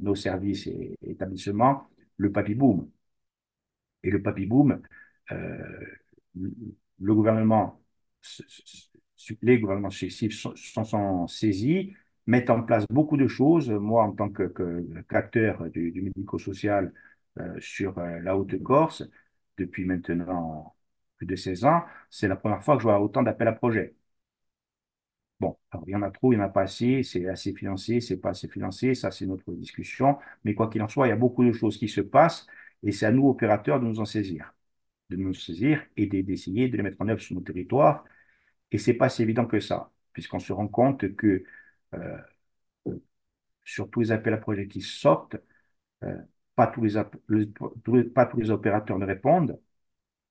nos services et établissements le papy boom et le papy boom, euh, le gouvernement, les gouvernements successifs s'en sont, saisis, mettent en place beaucoup de choses. Moi, en tant qu'acteur du, médico-social euh, sur euh, la Haute-Corse, depuis maintenant plus de 16 ans, c'est la première fois que je vois autant d'appels à projets. Bon, il y en a trop, il y en a pas assez, c'est assez financé, c'est pas assez financé, ça c'est notre discussion. Mais quoi qu'il en soit, il y a beaucoup de choses qui se passent et c'est à nous, opérateurs, de nous en saisir, de nous saisir et d'essayer de les mettre en œuvre sur nos territoires. Et c'est pas si évident que ça, puisqu'on se rend compte que sur tous les appels à projets qui sortent, euh, pas, tous les, pas tous les opérateurs ne répondent,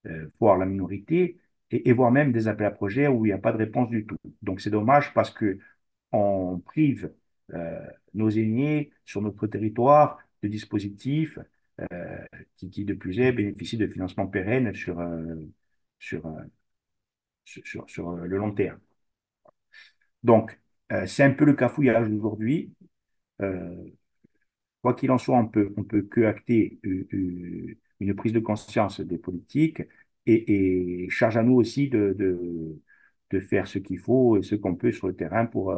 euh, voire la minorité, et, voire même des appels à projets où il n'y a pas de réponse du tout. Donc c'est dommage parce que on prive nos aînés sur notre territoire de dispositifs euh, qui, de plus est, bénéficie de financement pérenne sur, euh, euh, sur, sur, le long terme. Donc, c'est un peu le cafouillage aujourd'hui. quoi qu'il en soit, on peut, on peut que acter une, prise de conscience des politiques et, charge à nous aussi de, de, faire ce qu'il faut et ce qu'on peut sur le terrain pour,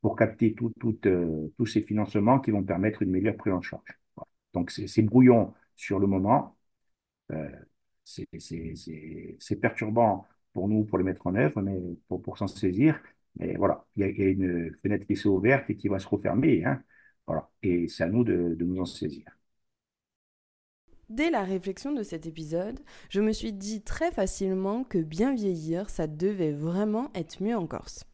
pour capter tout, tout, tous ces financements qui vont permettre une meilleure prise en charge. Donc, c'est brouillon sur le moment. Euh, c'est perturbant pour nous pour les mettre en œuvre, mais pour, pour s'en saisir. Mais voilà, il y, a, une fenêtre qui s'est ouverte et qui va se refermer. Hein. Voilà. Et c'est à nous de, de nous en saisir. Dès la réflexion de cet épisode, je me suis dit très facilement que bien vieillir, ça devait vraiment être mieux en Corse.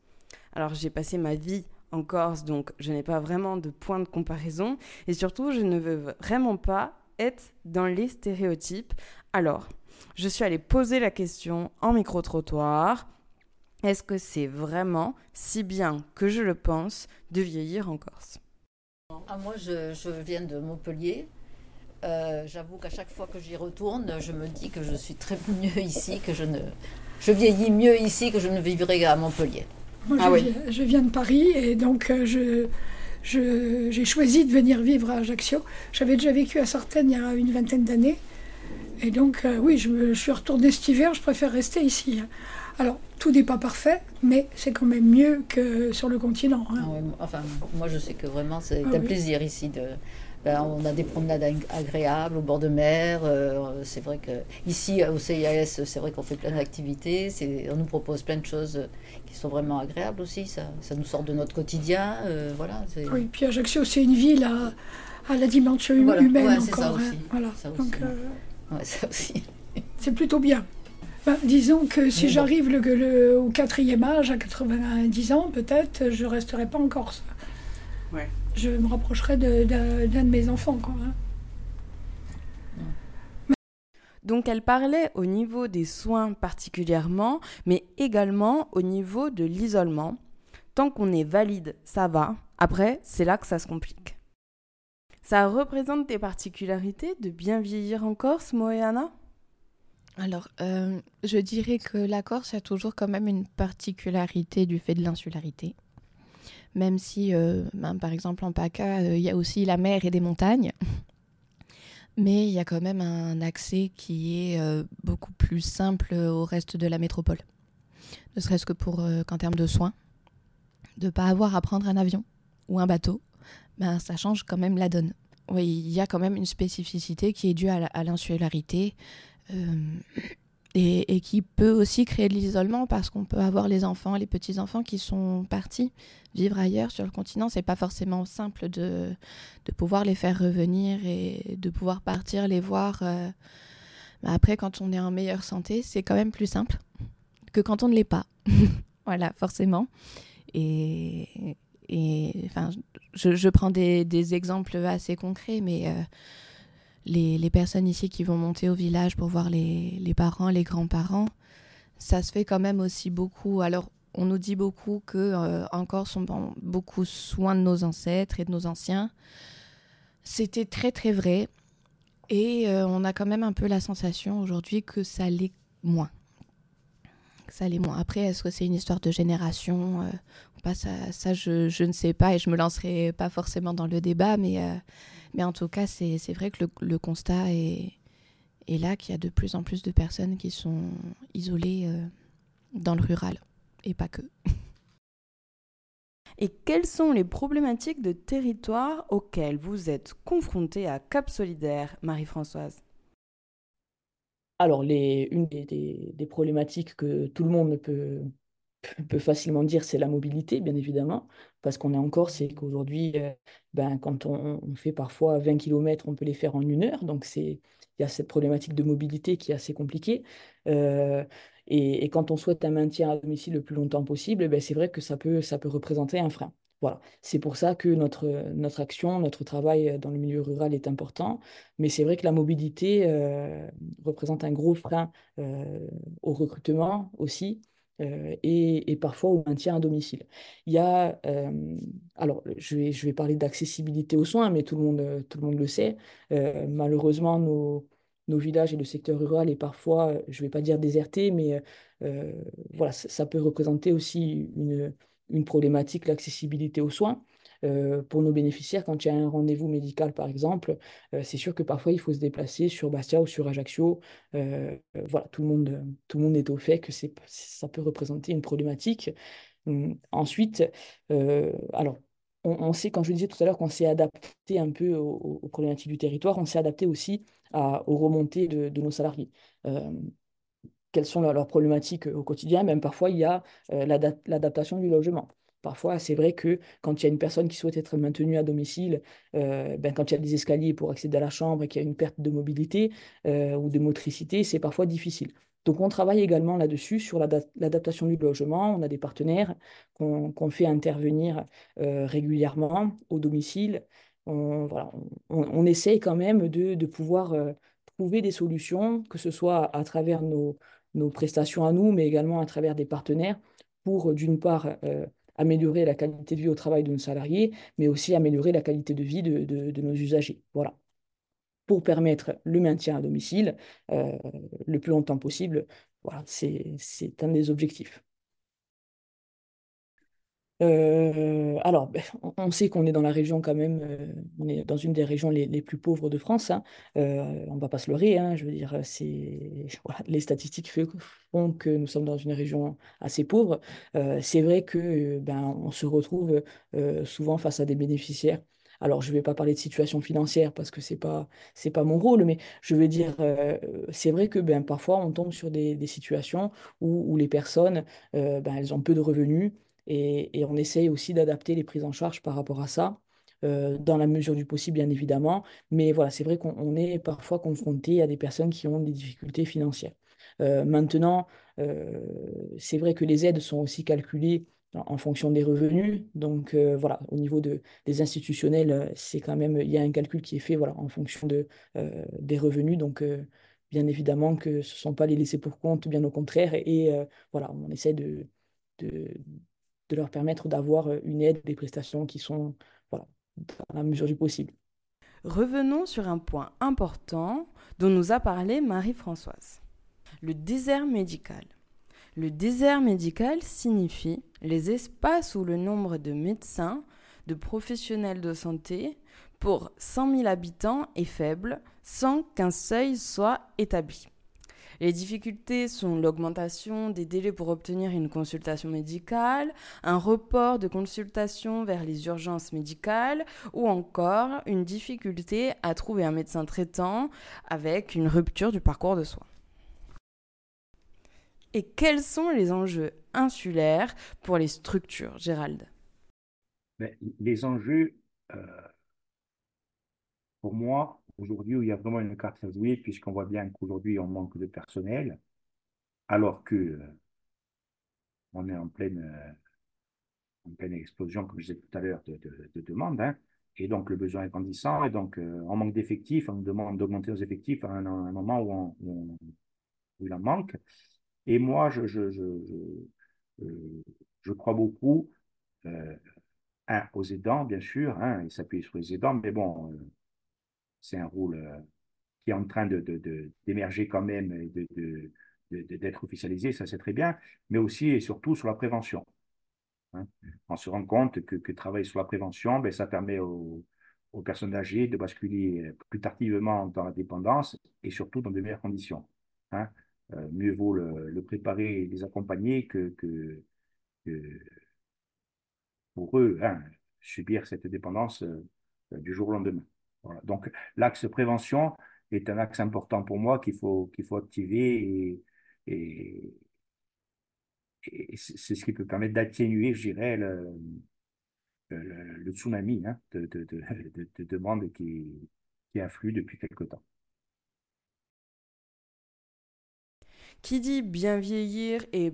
Alors j'ai passé ma vie en Corse, donc je n'ai pas vraiment de point de comparaison. Et surtout, je ne veux vraiment pas être dans les stéréotypes. Alors, je suis allée poser la question en micro-trottoir. Est-ce que c'est vraiment si bien que je le pense de vieillir en Corse? Ah, Moi, je, viens de Montpellier. Euh, j'avoue qu'à chaque fois que j'y retourne, je me dis que je suis très mieux ici, que je ne, je vieillis mieux ici que je ne vivrai à Montpellier. Moi, ah je, viens, de Paris et donc euh, je, j'ai choisi de venir vivre à Ajaccio. J'avais déjà vécu à Sartène il y a une vingtaine d'années. Et donc, euh, oui, je, suis retournée cet hiver, je préfère rester ici. Alors, tout n'est pas parfait, mais c'est quand même mieux que sur le continent. Hein. Ah enfin, moi, je sais que vraiment, c'est ah un plaisir ici de, ben, on a des promenades agréables au bord de mer. Euh, c'est vrai que ici au CIAS, c'est vrai qu'on fait plein d'activités. On nous propose plein de choses qui sont vraiment agréables aussi. Ça, ça nous sort de notre quotidien. Euh, voilà. Oui, puis Ajaccio, c'est une ville à, à la dimension humaine encore. Ça hein. voilà. Donc, ça aussi. c'est plutôt bien. Ben, disons que si j'arrive le, au quatrième âge, à 90 ans, peut-être, je ne resterai pas en Corse. Ouais. Je me rapprocherai d'un de, mes enfants. Quoi, hein. Donc elle parlait au niveau des soins particulièrement, mais également au niveau de l'isolement. Tant qu'on est valide, ça va. Après, c'est là que ça se complique. Ça représente des particularités de bien vieillir en Corse, Moéana alors, euh, je dirais que la Corse a toujours quand même une particularité du fait de l'insularité. Même si, euh, ben, par exemple, en PACA, euh, il y a aussi la mer et des montagnes. Mais il y a quand même un accès qui est beaucoup plus simple au reste de la métropole. Ne serait-ce que pour qu'en termes de soins, de ne pas avoir à prendre un avion ou un bateau, ben, ça change quand même la donne. Oui, il y a quand même une spécificité qui est due à l'insularité, euh, et, qui peut aussi créer de l'isolement parce qu'on peut avoir les enfants, les petits-enfants qui sont partis vivre ailleurs sur le continent. C'est pas forcément simple de, de, pouvoir les faire revenir et de pouvoir partir les voir. Euh. après, quand on est en meilleure santé, c'est quand même plus simple que quand on ne l'est pas. voilà, forcément. Et, et enfin, je, je prends des, des, exemples assez concrets, mais euh, les, personnes ici qui vont monter au village pour voir les, parents, les grands-parents, ça se fait quand même aussi beaucoup. Alors, on nous dit beaucoup que euh, encore sont beaucoup soin de nos ancêtres et de nos anciens. C'était très très vrai. Et euh, on a quand même un peu la sensation aujourd'hui que ça l'est moins. ça l'est moins. Après, est-ce que c'est une histoire de génération euh, pas, ça, je, je, ne sais pas et je me lancerai pas forcément dans le débat, mais mais en tout cas, c'est vrai que le, constat est, est là, qu'il y a de plus en plus de personnes qui sont isolées euh, dans le rural, et pas que. Et quelles sont les problématiques de territoire auxquelles vous êtes confrontée à Cap Solidaire, Marie-Françoise? Alors, les, une des, des, problématiques que tout le monde peut, peut facilement dire, c'est la mobilité, bien évidemment, parce qu'on est encore, c'est qu'aujourd'hui, euh, ben, quand on, fait parfois 20 km, on peut les faire en une heure, donc il y a cette problématique de mobilité qui est assez compliquée. Euh, et, quand on souhaite un maintien à domicile le plus longtemps possible, ben, c'est vrai que ça peut, ça peut représenter un frein. Voilà. C'est pour ça que notre, notre action, notre travail dans le milieu rural est important. Mais c'est vrai que la mobilité euh, représente un gros frein au recrutement aussi. Euh, et, parfois au maintien à domicile. Il y a, euh, alors je vais, je vais parler d'accessibilité aux soins, mais tout le monde, tout le, monde le sait. Euh, malheureusement, nos, nos villages et le secteur rural est parfois, je ne vais pas dire déserté, mais voilà, ça, peut représenter aussi une, une problématique, l'accessibilité aux soins. Euh, pour nos bénéficiaires, quand il y a un rendez-vous médical, par exemple, euh, c'est sûr que parfois il faut se déplacer sur Bastia ou sur Ajaccio. Euh, voilà, tout le monde, tout le monde est au fait que ça peut représenter une problématique. Hum, ensuite, alors, on, sait, quand je disais tout à l'heure qu'on s'est adapté un peu aux, problématiques du territoire, on s'est adapté aussi aux remontées de, nos salariés quelles sont leurs, problématiques au quotidien? Même parfois, il y a l'adaptation du logement. Parfois, c'est vrai que quand il y a une personne qui souhaite être maintenue à domicile, euh, ben, quand il y a des escaliers pour accéder à la chambre et qu'il y a une perte de mobilité euh, ou de motricité, c'est parfois difficile. Donc, on travaille également là-dessus, sur l'adaptation du logement. On a des partenaires qu'on fait intervenir euh, régulièrement au domicile. On, voilà, on, essaye quand même de, pouvoir trouver des solutions, que ce soit à travers nos, nos, prestations à nous, mais également à travers des partenaires, pour d'une part améliorer la qualité de vie au travail de nos salariés, mais aussi améliorer la qualité de vie de, nos usagers. Voilà. Pour permettre le maintien à domicile euh, le plus longtemps possible, voilà, c'est un des objectifs. Euh, alors, ben, on sait qu'on est dans la région quand même, euh, on est dans une des régions les, plus pauvres de France. Hein. Euh, on ne va pas se leurrer, hein, je veux dire, les statistiques font que nous sommes dans une région assez pauvre. c'est vrai que ben, on se retrouve souvent face à des bénéficiaires alors je ne vais pas parler de situation financière parce que ce n'est pas, c'est pas mon rôle, mais je veux dire, c'est vrai que ben, parfois on tombe sur des, situations où, les personnes, ben, elles ont peu de revenus et, on essaye aussi d'adapter les prises en charge par rapport à ça. dans la mesure du possible, bien évidemment. Mais voilà, c'est vrai qu'on est parfois confronté à des personnes qui ont des difficultés financières. maintenant, c'est vrai que les aides sont aussi calculées en fonction des revenus. Donc euh, voilà, au niveau de, des institutionnels, euh, c'est quand même, il y a un calcul qui est fait voilà, en fonction de, euh, des revenus. Donc bien évidemment que ce ne sont pas les laissés pour compte, bien au contraire. Et, voilà, on essaie de, de leur permettre d'avoir une aide, des prestations qui sont dans la mesure du possible. Revenons sur un point important dont nous a parlé Marie-Françoise, le désert médical. Le désert médical signifie les espaces où le nombre de médecins, de professionnels de santé pour 100 000 habitants est faible sans qu'un seuil soit établi. Les difficultés sont l'augmentation des délais pour obtenir une consultation médicale, un report de consultation vers les urgences médicales ou encore une difficulté à trouver un médecin traitant avec une rupture du parcours de soins. Et quels sont les enjeux insulaires pour les structures, Gérald? Ben, Les enjeux, euh, pour moi, aujourd'hui, où il y a vraiment une carte à jouer, puisqu'on voit bien qu'aujourd'hui, on manque de personnel, alors que euh, on est en pleine, euh, en pleine explosion, comme je disais tout à l'heure, de, de, demandes. Hein, et donc, le besoin est grandissant, et donc, on manque d'effectifs, on demande d'augmenter nos effectifs à un, moment où, où, il en manque. Et moi, je, euh, crois beaucoup euh, aux aidants, bien sûr, hein, il s'appuie sur les aidants, mais bon, euh, c'est un rôle qui est en train d'émerger de, quand même et d'être officialisé, ça c'est très bien, mais aussi et surtout sur la prévention. Hein. On se rend compte que, que travailler sur la prévention, ben, ça permet aux, personnes âgées de basculer plus tardivement dans la dépendance et surtout dans de meilleures conditions. Hein. Euh, mieux vaut le, préparer et les accompagner que, pour eux hein, subir cette dépendance euh, du jour au lendemain. Donc l'axe prévention est un axe important pour moi qu'il faut, faut activer et, c'est ce qui peut permettre d'atténuer, je dirais, le, tsunami hein, de, de, de, de, demandes qui, qui affluent depuis quelque temps. Qui dit bien vieillir et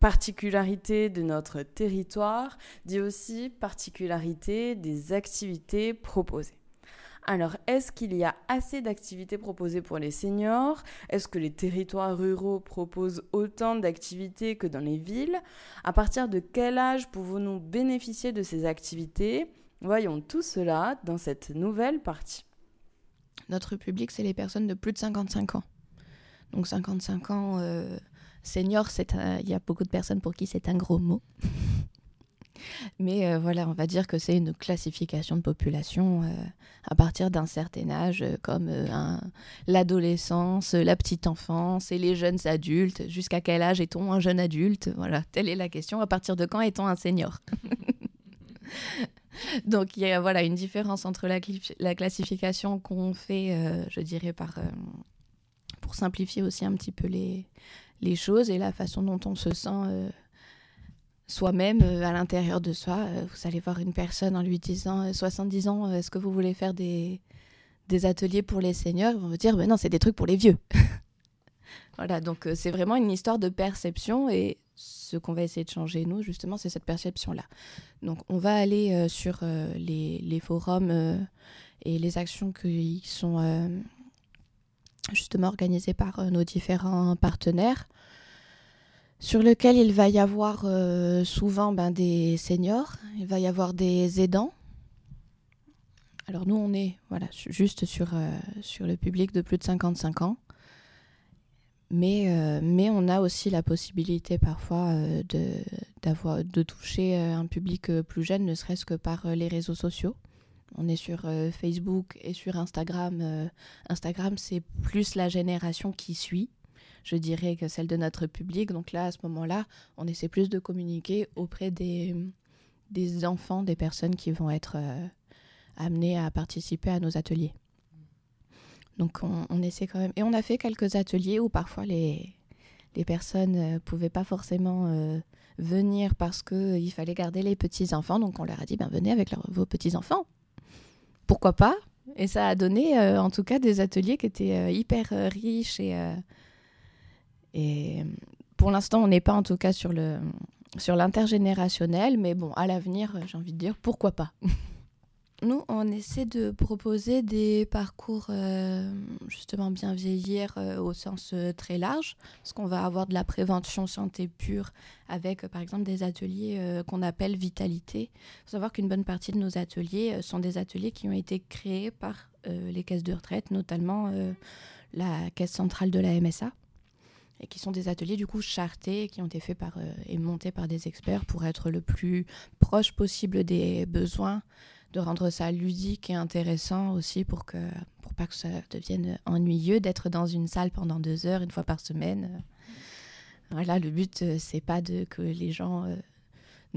particularité de notre territoire dit aussi particularité des activités proposées. Alors, est-ce qu'il y a assez d'activités proposées pour les seniors? Est-ce que les territoires ruraux proposent autant d'activités que dans les villes? À partir de quel âge pouvons-nous bénéficier de ces activités? Voyons tout cela dans cette nouvelle partie. Notre public, c'est les personnes de plus de 55 ans. Donc 55 ans, euh, senior, il y a beaucoup de personnes pour qui c'est un gros mot. Mais euh, voilà, on va dire que c'est une classification de population euh, à partir d'un certain âge, comme l'adolescence, la petite enfance et les jeunes adultes. Jusqu'à quel âge est-on un jeune adulte? Voilà, telle est la question. À partir de quand est-on un senior? Donc il y a voilà, une différence entre la, la classification qu'on fait, je dirais, par pour simplifier aussi un petit peu les, choses et la façon dont on se sent euh, soi-même euh, à l'intérieur de soi. Euh, vous allez voir une personne en lui disant 70 ans, est-ce que vous voulez faire des, des ateliers pour les seniors Ils vont vous dire, ben non, c'est des trucs pour les vieux. voilà, donc c'est vraiment une histoire de perception et ce qu'on va essayer de changer, nous, justement, c'est cette perception-là. Donc on va aller sur les, les, forums et les actions qui sont justement organisé par euh, nos différents partenaires, sur lequel il va y avoir euh, souvent ben, des seniors, il va y avoir des aidants. Alors nous, on est voilà, juste sur, euh, sur le public de plus de 55 ans. Mais, mais on a aussi la possibilité parfois de, de toucher un public plus jeune, ne serait-ce que par les réseaux sociaux. On est sur euh, Facebook et sur Instagram. Euh, Instagram, c'est plus la génération qui suit, je dirais, que celle de notre public. Donc là, à ce moment-là, on essaie plus de communiquer auprès des, des enfants, des personnes qui vont être euh, amenés à participer à nos ateliers. Donc on, essaie quand même. Et on a fait quelques ateliers où parfois les, les personnes ne pouvaient pas forcément venir parce qu'il fallait garder les petits-enfants. Donc on leur a dit, ben, venez avec vos petits-enfants. Pourquoi pas? Et ça a donné en tout cas des ateliers qui étaient hyper riches et... et pour l'instant, on n'est pas en tout cas sur le sur l'intergénérationnel, mais bon, à l'avenir, j'ai envie de dire pourquoi pas. Nous, on essaie de proposer des parcours euh, justement bien vieillir euh, au sens euh, très large, parce qu'on va avoir de la prévention santé pure avec par exemple des ateliers qu'on appelle vitalité. Il faut savoir qu'une bonne partie de nos ateliers sont des ateliers qui ont été créés par les caisses de retraite, notamment la caisse centrale de la MSA et qui sont des ateliers du coup chartés qui ont été faits par, euh, et montés par des experts pour être le plus proche possible des besoins, de rendre ça ludique et intéressant aussi pour que pour pas que ça devienne ennuyeux d'être dans une salle pendant deux heures une fois par semaine. Voilà, le but euh, c'est pas de que les gens euh,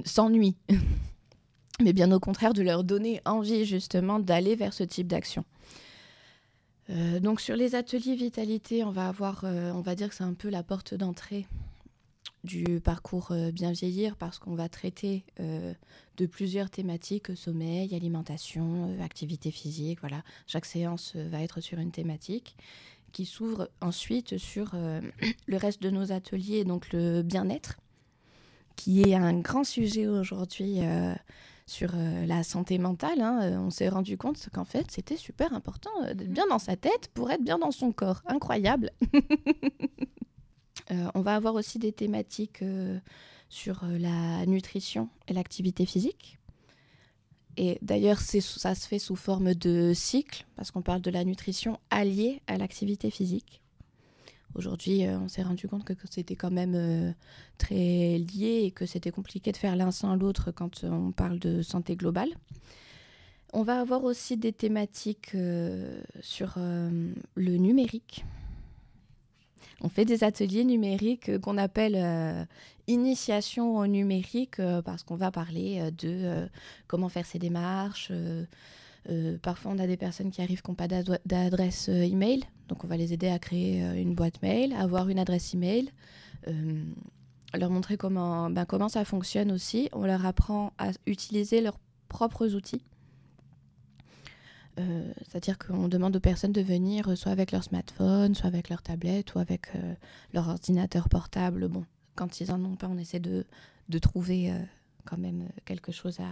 s'ennuient, mais bien au contraire de leur donner envie justement d'aller vers ce type d'action. Euh, donc sur les ateliers vitalité, on va avoir, euh, on va dire que c'est un peu la porte d'entrée du parcours euh, bien vieillir parce qu'on va traiter de plusieurs thématiques sommeil, alimentation, activité physique. Voilà, chaque séance va être sur une thématique qui s'ouvre ensuite sur le reste de nos ateliers, donc le bien-être, qui est un grand sujet aujourd'hui sur euh, la santé mentale, hein, euh, on s'est rendu compte qu'en fait, c'était super important euh, d'être bien dans sa tête pour être bien dans son corps. Incroyable. on va avoir aussi des thématiques sur la nutrition et l'activité physique. Et d'ailleurs, ça se fait sous forme de cycle, parce qu'on parle de la nutrition alliée à l'activité physique. Aujourd'hui, euh, on s'est rendu compte que, c'était quand même euh, très lié et que c'était compliqué de faire l'un sans l'autre quand on parle de santé globale. On va avoir aussi des thématiques euh, sur le numérique. On fait des ateliers numériques qu'on appelle initiation au numérique parce qu'on va parler de comment faire ses démarches, euh, parfois, on a des personnes qui arrivent qui n'ont pas d'adresse euh, email, donc on va les aider à créer euh, une boîte mail, avoir une adresse email, leur montrer comment, ben, comment ça fonctionne aussi. On leur apprend à utiliser leurs propres outils. C'est-à-dire qu'on demande aux personnes de venir soit avec leur smartphone, soit avec leur tablette ou avec leur ordinateur portable. Bon, quand ils en ont pas, on essaie de, de trouver quand même quelque chose à,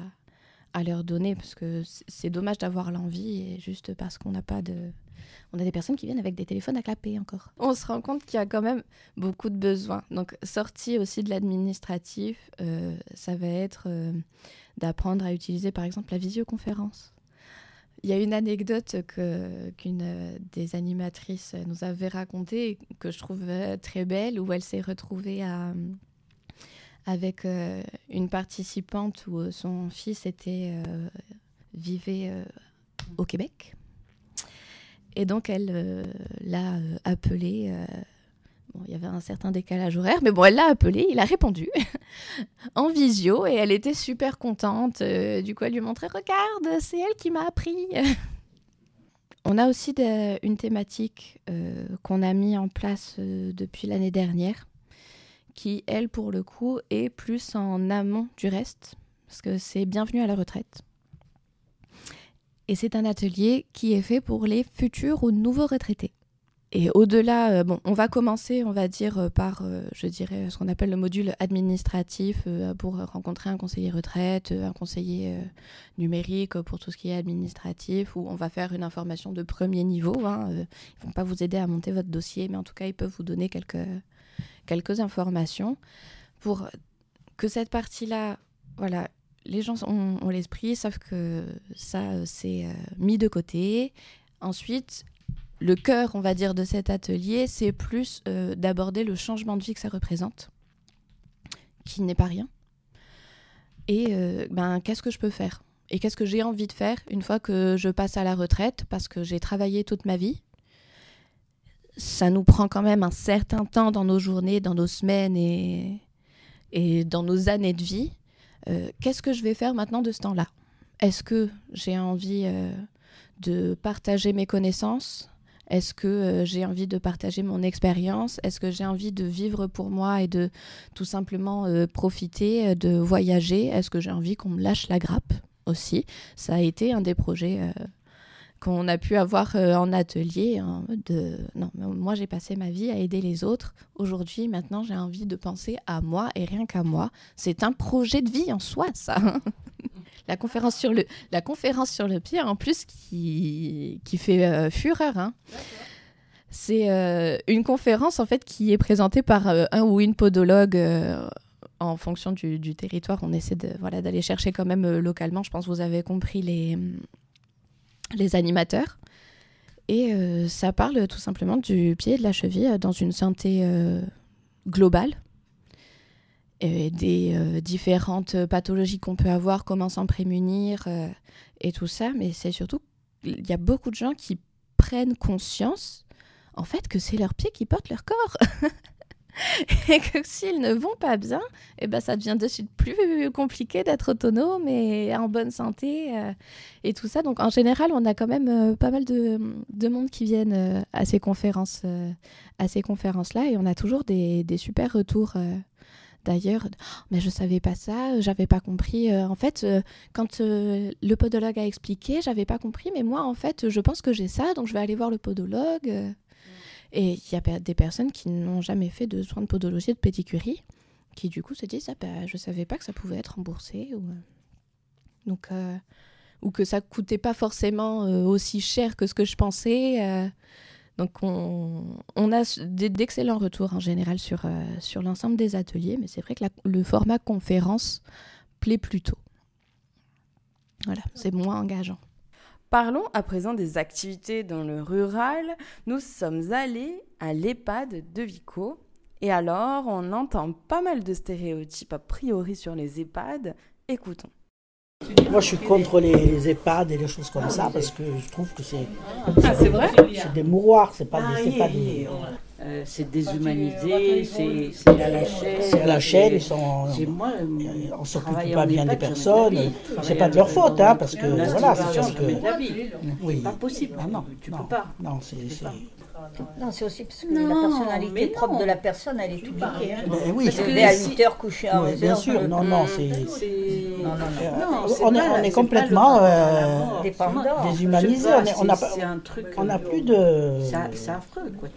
à leur donner parce que c'est dommage d'avoir l'envie et juste parce qu'on n'a pas de on a des personnes qui viennent avec des téléphones à clapper encore. On se rend compte qu'il y a quand même beaucoup de besoins. Donc sortie aussi de l'administratif, euh, ça va être euh, d'apprendre à utiliser par exemple la visioconférence. Il y a une anecdote que, qu'une des animatrices nous avait racontée que je trouve euh, très belle où elle s'est retrouvée à avec euh, une participante où euh, son fils était, euh, vivait au Québec. Et donc, elle l'a appelé. Bon, il y avait un certain décalage horaire, mais bon, elle l'a appelé, il a répondu en visio et elle était super contente. du coup, elle lui montrait Regarde, c'est elle qui m'a appris. On a aussi une thématique qu'on a mis en place depuis l'année dernière qui, elle, pour le coup, est plus en amont du reste, parce que c'est bienvenu à la retraite. Et c'est un atelier qui est fait pour les futurs ou nouveaux retraités. Et au-delà, euh, bon, on va commencer, on va dire, euh, par, euh, je dirais, ce qu'on appelle le module administratif pour rencontrer un conseiller retraite, un conseiller numérique pour tout ce qui est administratif, où on va faire une information de premier niveau. Hein, ils ne vont pas vous aider à monter votre dossier, mais en tout cas, ils peuvent vous donner quelques, quelques informations pour que cette partie-là, voilà, les gens ont, l'esprit, savent que ça, c'est euh, mis de côté. Ensuite, le cœur, on va dire, de cet atelier, c'est plus euh, d'aborder le changement de vie que ça représente, qui n'est pas rien. Et euh, ben, qu'est-ce que je peux faire? Et qu'est-ce que j'ai envie de faire une fois que je passe à la retraite? Parce que j'ai travaillé toute ma vie ça nous prend quand même un certain temps dans nos journées, dans nos semaines et, et dans nos années de vie. Euh, qu'est-ce que je vais faire maintenant de ce temps-là? Est-ce que j'ai envie de partager mes connaissances? Est-ce que euh, j'ai envie de partager mon expérience? Est-ce que j'ai envie de vivre pour moi et de tout simplement euh, profiter, euh, de voyager? Est-ce que j'ai envie qu'on me lâche la grappe aussi? Ça a été un des projets qu'on a pu avoir en atelier. Hein. Non, moi j'ai passé ma vie à aider les autres. Aujourd'hui, maintenant, j'ai envie de penser à moi et rien qu'à moi. C'est un projet de vie en soi, ça. la conférence sur le, la conférence sur le pied, en plus, qui, qui fait euh, fureur. Hein. C'est euh, une conférence, en fait, qui est présentée par euh, un ou une podologue en fonction du, du, territoire. On essaie de, voilà, d'aller chercher quand même localement. Je pense que vous avez compris les, les animateurs. Et ça parle tout simplement du pied et de la cheville dans une santé globale des euh, différentes pathologies qu'on peut avoir, comment s'en prémunir euh, et tout ça. Mais c'est surtout, il y a beaucoup de gens qui prennent conscience, en fait, que c'est leurs pieds qui portent leur corps. et que s'ils ne vont pas bien, eh ben, ça devient de suite plus compliqué d'être autonome et en bonne santé euh, et tout ça. Donc en général, on a quand même pas mal de, de, monde qui viennent à ces conférences, à ces conférences-là et on a toujours des, des super retours d'ailleurs, mais je savais pas ça, j'avais pas compris. Euh, en fait, euh, quand euh, le podologue a expliqué, j'avais pas compris, mais moi, en fait, je pense que j'ai ça, donc je vais aller voir le podologue. Et il y a des personnes qui n'ont jamais fait de soins de podologie et de pédicurie, qui du coup se disent ah bah, je savais pas que ça pouvait être remboursé ou donc ou que ça coûtait pas forcément aussi cher que ce que je pensais. Donc on, a d'excellents retours en général sur, euh, sur l'ensemble des ateliers, mais c'est vrai que le format conférence plaît plutôt. Voilà, c'est moins engageant. Parlons à présent des activités dans le rural. Nous sommes allés à l'EHPAD de Vico. Et alors, on entend pas mal de stéréotypes a priori sur les EHPAD. Écoutons. Moi, je suis contre les, EHPAD et les choses comme ça parce que je trouve que c'est. Ah, c'est vrai C'est des mouroirs, c'est pas des. C'est pas des... Euh, c'est déshumanisé, c'est à la chaîne. C'est à la chaîne, ils sont. Moi, on s'occupe pas bien des personnes. C'est pas de leur faute, hein, parce que voilà, c'est parce que. Oui. Pas possible. non, tu peux pas. Non, c'est. Non, c'est aussi parce que la personnalité propre de la personne, elle est tout piquée. Hein. Ben oui, parce que à 8 heures, coucher à 11 heures. Bien sûr, non, non, c'est. On est, on est complètement euh, déshumanisé. On n'a on plus de. C'est affreux, quoi.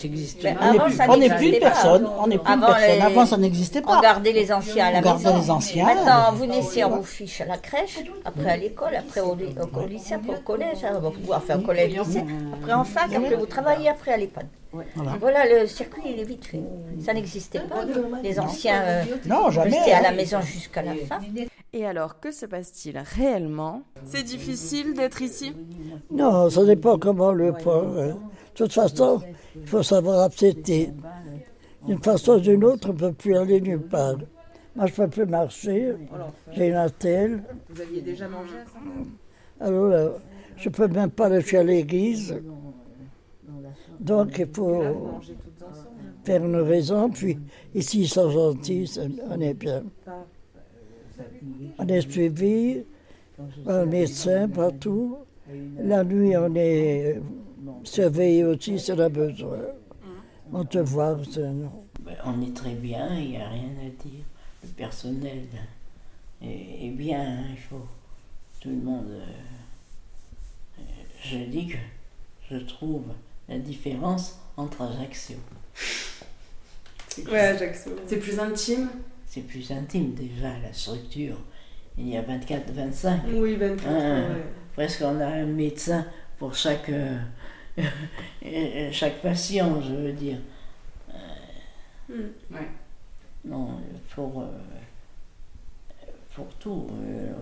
On n'est plus de personne. On n'est plus de personne. Avant, ça n'existait pas. On gardait les anciens à la maison. les anciens. Maintenant, vous naissez, on vous fiche à la crèche, après à l'école, après au lycée, après au collège, enfin au collège, lycée, après en fac, après vous travaillez, après à l'école. Voilà. le circuit, il est vite fait. Ça n'existait pas. Les anciens euh, restaient à la maison jusqu'à la fin. Et alors, que se passe-t-il réellement? C'est difficile d'être ici? Non, ça dépend comment le point. Hein. De toute façon, il faut savoir accepter. D'une façon ou d'une autre, on ne peut plus aller nulle part. Moi, je ne peux plus marcher. J'ai une attelle. Vous aviez déjà mangé à ça Alors, je ne peux même pas aller à l'église. Donc il faut faire une raison. Puis ici, ils sont gentils, on est bien. On est suivi par un médecin partout. La nuit, on est surveillé aussi si on a besoin. On te voit. On est très bien, il n'y a rien à dire. Le personnel est, bien, hein, il faut. Tout le monde. Euh, je dis que je trouve la différence entre Ajaccio. Ouais, Ajaccio. C'est plus intime C'est plus intime déjà, la structure. Il y a 24, 25. Oui, 24. Hein, presque on a un médecin pour chaque, euh, chaque patient, je veux dire. Euh, hmm. ouais. Non, pour, euh, pour tout,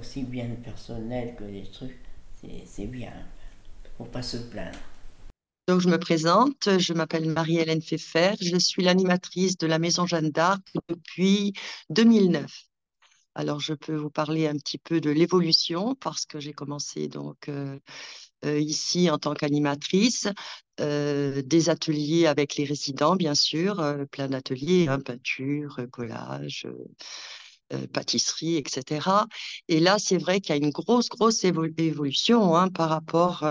aussi bien le personnel que les trucs, c'est bien. Faut pas se plaindre. Donc, je me présente, je m'appelle Marie-Hélène Pfeffer, je suis l'animatrice de la Maison Jeanne d'Arc depuis 2009. Alors, je peux vous parler un petit peu de l'évolution parce que j'ai commencé donc euh, euh, ici en tant qu'animatrice, euh, des ateliers avec les résidents, bien sûr, plein d'ateliers, hein, peinture, collage, pâtisserie, etc. Et là, c'est vrai qu'il y a une grosse, grosse évolution hein, par rapport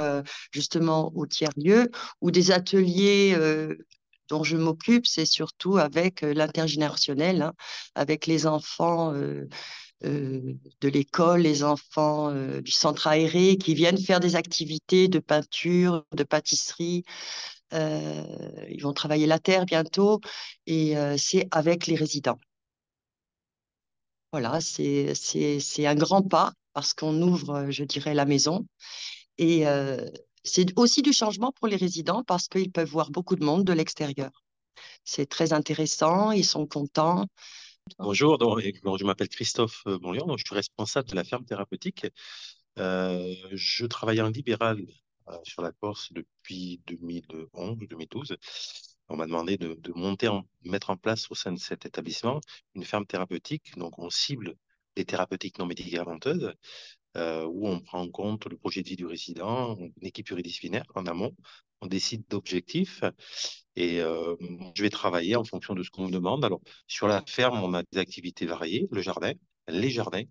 justement au tiers-lieu, ou des ateliers dont je m'occupe, c'est surtout avec l'intergénérationnel, hein, avec les enfants de l'école, les enfants du centre aéré qui viennent faire des activités de peinture, de pâtisserie. ils vont travailler la terre bientôt et c'est avec les résidents. Voilà, c'est un grand pas parce qu'on ouvre, je dirais, la maison. Et c'est aussi du changement pour les résidents parce qu'ils peuvent voir beaucoup de monde de l'extérieur. C'est très intéressant, ils sont contents. Bonjour, je m'appelle Christophe Bonlian, je suis responsable de la ferme thérapeutique. Euh, je travaille en libéral euh, sur la Corse depuis 2011 ou 2012. On m'a demandé de, monter, mettre en place au sein de cet établissement une ferme thérapeutique. Donc, on cible les thérapeutiques non médicamenteuses, euh, où on prend en compte le projet de vie du résident, une équipe pluridisciplinaire en amont. On décide d'objectifs et euh, je vais travailler en fonction de ce qu'on me demande. Alors, sur la ferme, on a des activités variées, le jardin, les jardins.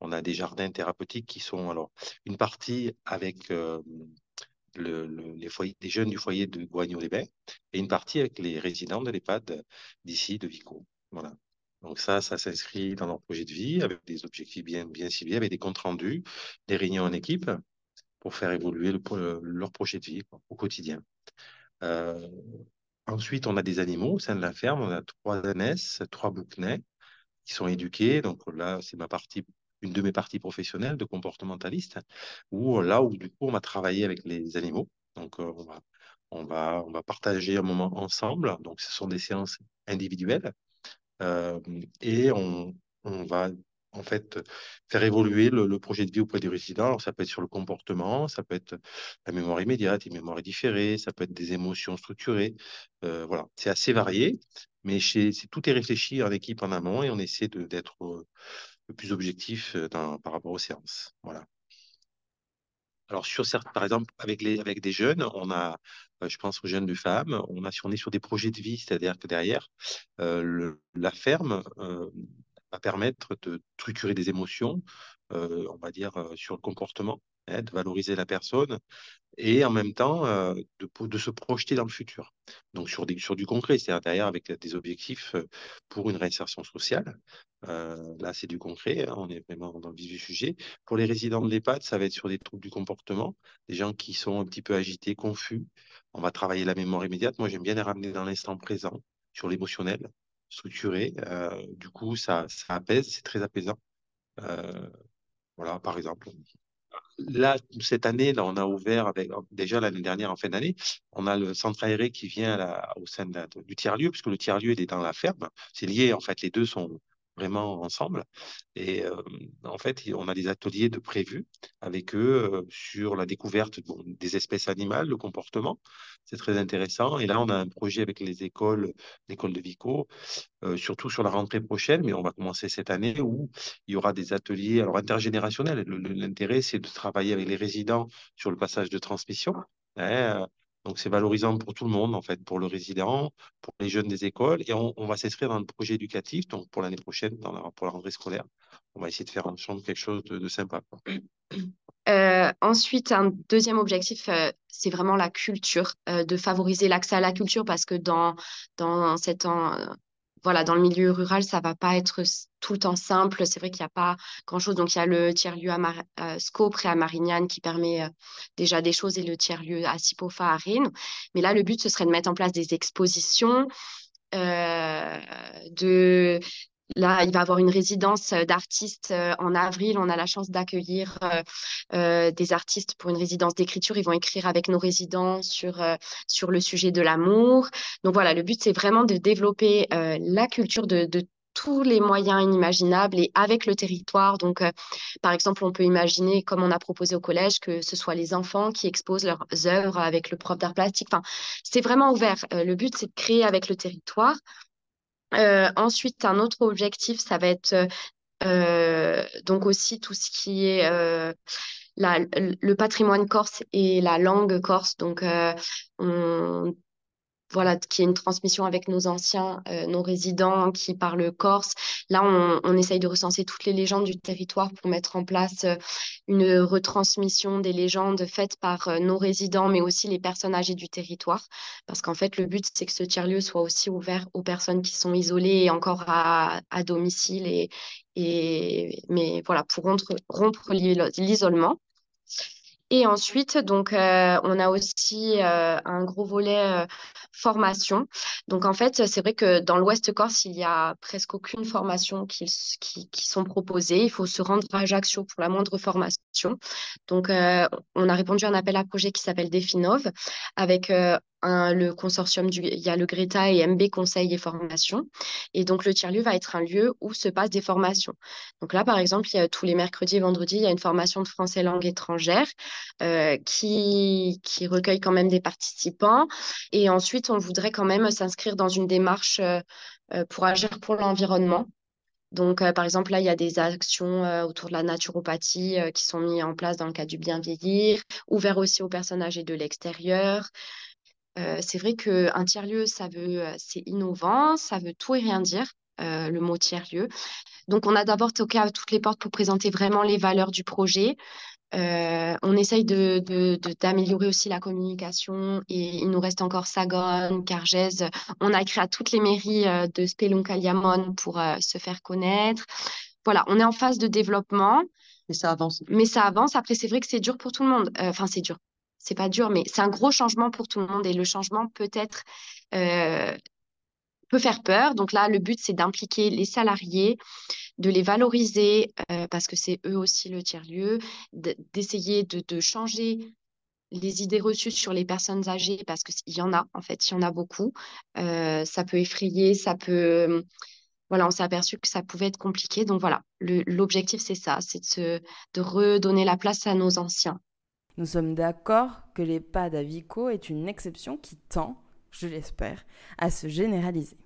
On a des jardins thérapeutiques qui sont, alors, une partie avec euh, le, les, jeunes du foyer de Boignon-les-Bains et une partie avec les résidents de l'EHPAD d'ici, de Vico. Voilà. Donc ça, ça s'inscrit dans leur projet de vie avec des objectifs bien, bien ciblés, avec des comptes rendus, des réunions en équipe pour faire évoluer le, leur projet de vie au quotidien. Euh, Ensuite, on a des animaux au sein de la ferme. On a trois ânesses, trois bouquenets qui sont éduqués. Donc là, c'est ma partie, une de mes parties professionnelles de comportementaliste, où là où du coup, on va travailler avec les animaux. Donc euh, on va, on va, on va partager un moment ensemble. Donc ce sont des séances individuelles. Euh, et on, on va en fait, faire évoluer le, projet de vie auprès des résidents. Alors, ça peut être sur le comportement, ça peut être la mémoire immédiate, une mémoire différée, ça peut être des émotions structurées. Euh, voilà, c'est assez varié, mais chez, tout est réfléchi en équipe en amont et on essaie d'être euh, plus objectif euh, par rapport aux séances. Voilà. Alors, sur certains, par exemple, avec, les, avec des jeunes, on a, je pense aux jeunes de femmes, on, a, est sur des projets de vie, c'est-à-dire que derrière, la ferme va permettre de structurer des émotions, euh, on va dire, euh, sur le comportement, de valoriser la personne et en même temps euh, de, se projeter dans le futur. Donc sur, du concret, c'est-à-dire derrière avec des objectifs pour une réinsertion sociale. là, c'est du concret, hein, on est vraiment dans le vif du sujet. Pour les résidents de l'EHPAD, ça va être sur des troubles du comportement, des gens qui sont un petit peu agités, confus. On va travailler la mémoire immédiate. Moi, j'aime bien les ramener dans l'instant présent, sur l'émotionnel structuré. Euh, du coup, ça, ça apaise, c'est très apaisant. Euh, voilà, par exemple. Là, cette année, là, on a ouvert avec déjà l'année dernière en fin d'année, on a le centre aéré qui vient au sein du tiers-lieu, puisque le tiers-lieu est dans la ferme. C'est lié, en fait, les deux sont vraiment ensemble. Et euh, en fait, on a des ateliers de prévus avec eux euh, sur la découverte des espèces animales, le comportement. C'est très intéressant. Et là, on a un projet avec les écoles, l'école de Vico, euh, surtout sur la rentrée prochaine, mais on va commencer cette année où il y aura des ateliers alors intergénérationnels. L'intérêt, c'est de travailler avec les résidents sur le passage de transmission. Hein, donc, c'est valorisant pour tout le monde, en fait, pour le résident, pour les jeunes des écoles. Et on, va s'inscrire dans le projet éducatif. Donc, pour l'année prochaine, dans pour la rentrée scolaire, on va essayer de faire ensemble quelque chose de, sympa. Euh, ensuite, un deuxième objectif, euh, c'est vraiment la culture, euh, de favoriser l'accès à la culture parce que dans, dans cet voilà, dans le milieu rural, ça va pas être tout le temps simple. C'est vrai qu'il n'y a pas grand-chose. Donc, il y a le tiers-lieu à Mar euh, Sco, à Marignane, qui permet euh, déjà des choses, et le tiers-lieu à Sipofa, à Rennes. Mais là, le but, ce serait de mettre en place des expositions, euh, de Là, il va avoir une résidence d'artistes en avril. On a la chance d'accueillir des artistes pour une résidence d'écriture. Ils vont écrire avec nos résidents sur, sur le sujet de l'amour. Donc voilà, le but, c'est vraiment de développer la culture de, de tous les moyens inimaginables et avec le territoire. Donc, par exemple, on peut imaginer, comme on a proposé au collège, que ce soit les enfants qui exposent leurs œuvres avec le prof d'art plastique. Enfin, c'est vraiment ouvert. le but, c'est de créer avec le territoire. Euh, ensuite, un autre objectif, ça va être euh, donc aussi tout ce qui est euh, le patrimoine corse et la langue corse. Donc, on voilà, qu'il y une transmission avec nos anciens, euh, nos résidents qui parlent corse. Là, on, essaye de recenser toutes les légendes du territoire pour mettre en place euh, une retransmission des légendes faites par euh, nos résidents, mais aussi les personnes âgées du territoire. Parce qu'en fait, le but, c'est que ce tiers-lieu soit aussi ouvert aux personnes qui sont isolées et encore à, à domicile, et, et, mais voilà, pour rompre, rompre l'isolement. Et ensuite, donc, euh, on a aussi euh, un gros volet euh, formation. Donc, en fait, c'est vrai que dans l'Ouest Corse, il y a presque aucune formation qui, qui, qui, sont proposées. Il faut se rendre à Ajaccio pour la moindre formation. Donc, on a répondu à un appel à projet qui s'appelle Definov avec le consortium, il y a le Greta et MB Conseil et Formation. Et donc, le tiers-lieu va être un lieu où se passent des formations. Donc là, par exemple, il y a, tous les mercredis et vendredis, il y a une formation de français langue étrangère euh, qui, qui recueille quand même des participants. Et ensuite, on voudrait quand même s'inscrire dans une démarche euh, euh pour agir pour l'environnement. Donc, par exemple, là, il y a des actions autour de la naturopathie qui sont mises en place dans le cadre du bien vieillir, ouvert aussi aux personnes âgées de l'extérieur. Euh, c'est vrai qu'un tiers-lieu, ça veut, c'est innovant, ça veut tout et rien dire, euh, le mot tiers-lieu. Donc, on a d'abord toqué à toutes les portes pour présenter vraiment les valeurs du projet. on essaye d'améliorer de, aussi la communication et il nous reste encore Sagone, Cargèse. On a écrit à toutes les mairies de Spelunca-Liamone pour se faire connaître. Voilà, on est en phase de développement. Mais ça avance. Mais ça avance. Après, c'est vrai que c'est dur pour tout le monde. Enfin, c'est dur c'est pas dur, mais c'est un gros changement pour tout le monde et le changement peut être euh, peut faire peur. Donc là, le but c'est d'impliquer les salariés, de les valoriser euh, parce que c'est eux aussi le tiers lieu, d'essayer de, changer les idées reçues sur les personnes âgées parce qu'il y en a en fait, il y en a beaucoup. Euh, ça peut effrayer, ça peut voilà, on s'est aperçu que ça pouvait être compliqué. Donc voilà, l'objectif c'est ça, c'est de redonner la place à nos anciens. Nous sommes d'accord que l'EHPAD à Vico est une exception qui tend, je l'espère, à se généraliser.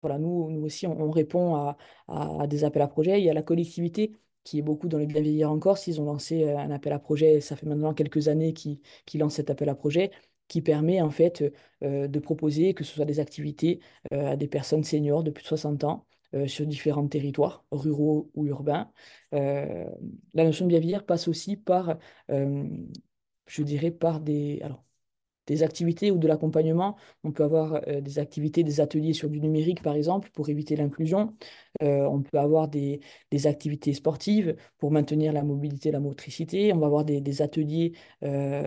Voilà, nous, aussi, on, répond à, à, des appels à projets. Il y a la collectivité qui est beaucoup dans le bien vieillir en Corse. Ils ont lancé euh, un appel à projet, ça fait maintenant quelques années qu'ils lancent cet appel à projet qui permet en fait euh, de proposer que ce soit des activités euh, à des personnes seniors de plus de 60 ans sur différents territoires, ruraux ou urbains. la notion de bien vieillir passe aussi par je dirais, par des, alors, des activités ou de l'accompagnement. On peut avoir euh, des activités, des ateliers sur du numérique, par exemple, pour éviter l'inclusion. Euh, on peut avoir des, des, activités sportives pour maintenir la mobilité, la motricité. On va avoir des, des ateliers euh,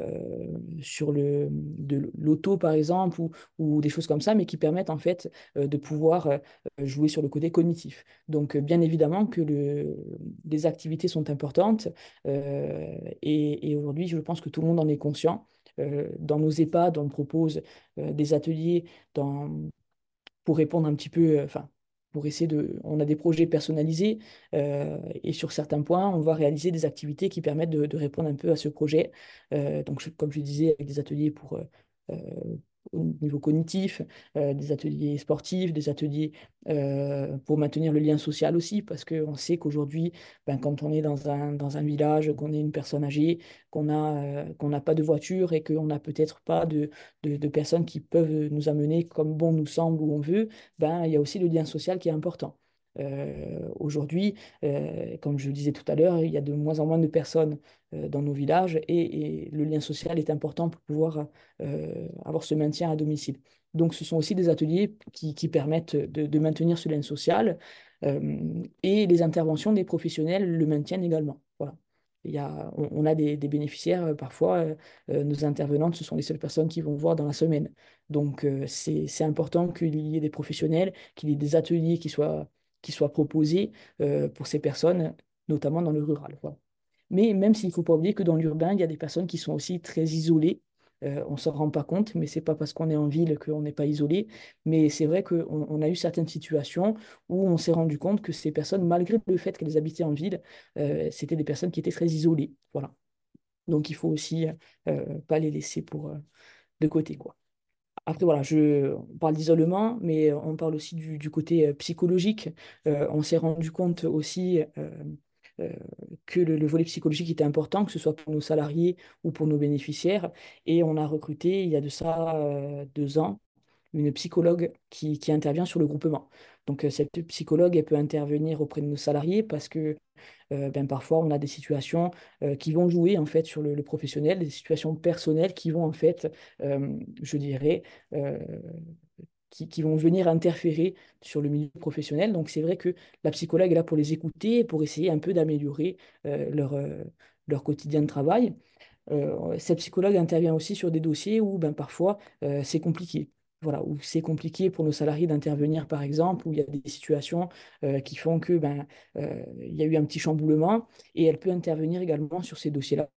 sur le, de l'auto, par exemple, ou, ou, des choses comme ça, mais qui permettent en fait de pouvoir jouer sur le côté cognitif. Donc, bien évidemment que le, les activités sont importantes et, et aujourd'hui, je pense que tout le monde en est conscient. Euh, dans nos EHPAD, on propose euh, des ateliers dans, pour répondre un petit peu, euh, enfin, pour essayer de. On a des projets personnalisés et sur certains points, on va réaliser des activités qui permettent de, répondre un peu à ce projet. donc, comme je disais, avec des ateliers pour au niveau cognitif, euh, des ateliers sportifs, des ateliers euh, pour maintenir le lien social aussi, parce qu'on sait qu'aujourd'hui, ben, quand on est dans un, village, qu'on est une personne âgée, qu'on a, euh, n'a pas de voiture et qu'on n'a peut-être pas de, personnes qui peuvent nous amener comme bon nous semble où on veut, ben, il y a aussi le lien social qui est important. Euh, aujourd'hui, euh, comme je le disais tout à l'heure, il y a de moins en moins de personnes euh, dans nos villages et, le lien social est important pour pouvoir avoir ce maintien à domicile. Donc, ce sont aussi des ateliers qui, permettent de, maintenir ce lien social et les interventions des professionnels le maintiennent également. Voilà. Il y a, on, a des, bénéficiaires, parfois, nos intervenantes, ce sont les seules personnes qui vont voir dans la semaine. Donc, c'est important qu'il y ait des professionnels, qu'il y ait des ateliers qui soient qui soient proposés euh, pour ces personnes, notamment dans le rural. Mais même s'il ne faut pas oublier que dans l'urbain, il y a des personnes qui sont aussi très isolées. Euh, on ne s'en rend pas compte, mais ce n'est pas parce qu'on est en ville qu'on n'est pas isolé. Mais c'est vrai qu'on on a eu certaines situations où on s'est rendu compte que ces personnes, malgré le fait qu'elles habitaient en ville, euh, c'était des personnes qui étaient très isolées. Voilà. Donc il faut aussi pas les laisser pour, de côté. quoi. Après, voilà, je, on parle d'isolement, mais on parle aussi du, côté euh, psychologique. Euh, on s'est rendu compte aussi euh, que le, volet psychologique était important, que ce soit pour nos salariés ou pour nos bénéficiaires. Et on a recruté, il y a de ça deux ans, une psychologue qui, intervient sur le groupement. Donc cette psychologue, elle peut intervenir auprès de nos salariés parce que ben, parfois on a des situations qui vont jouer en fait sur le, professionnel, des situations personnelles qui vont en fait, je dirais, qui, vont venir interférer sur le milieu professionnel. Donc c'est vrai que la psychologue est là pour les écouter, pour essayer un peu d'améliorer euh, leur, euh, quotidien de travail. Euh, cette psychologue intervient aussi sur des dossiers où ben, parfois c'est compliqué. Voilà, où c'est compliqué pour nos salariés d'intervenir, par exemple, où il y a des situations qui font que ben, il y a eu un petit chamboulement, et elle peut intervenir également sur ces dossiers-là.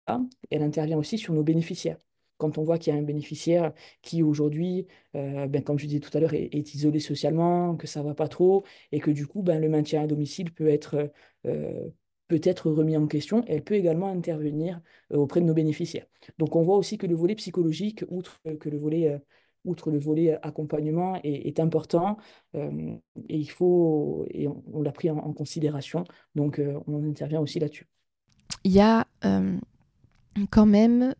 Elle intervient aussi sur nos bénéficiaires quand on voit qu'il y a un bénéficiaire qui aujourd'hui, euh, ben, comme je disais tout à l'heure, est, isolé socialement, que ça ne va pas trop, et que du coup, ben, le maintien à domicile peut être euh, peut-être remis en question, elle peut également intervenir euh, auprès de nos bénéficiaires. Donc on voit aussi que le volet psychologique, outre que le volet, outre le volet accompagnement, est, important, et il faut, et on, l'a pris en, considération, donc on intervient aussi là-dessus. Il y a quand même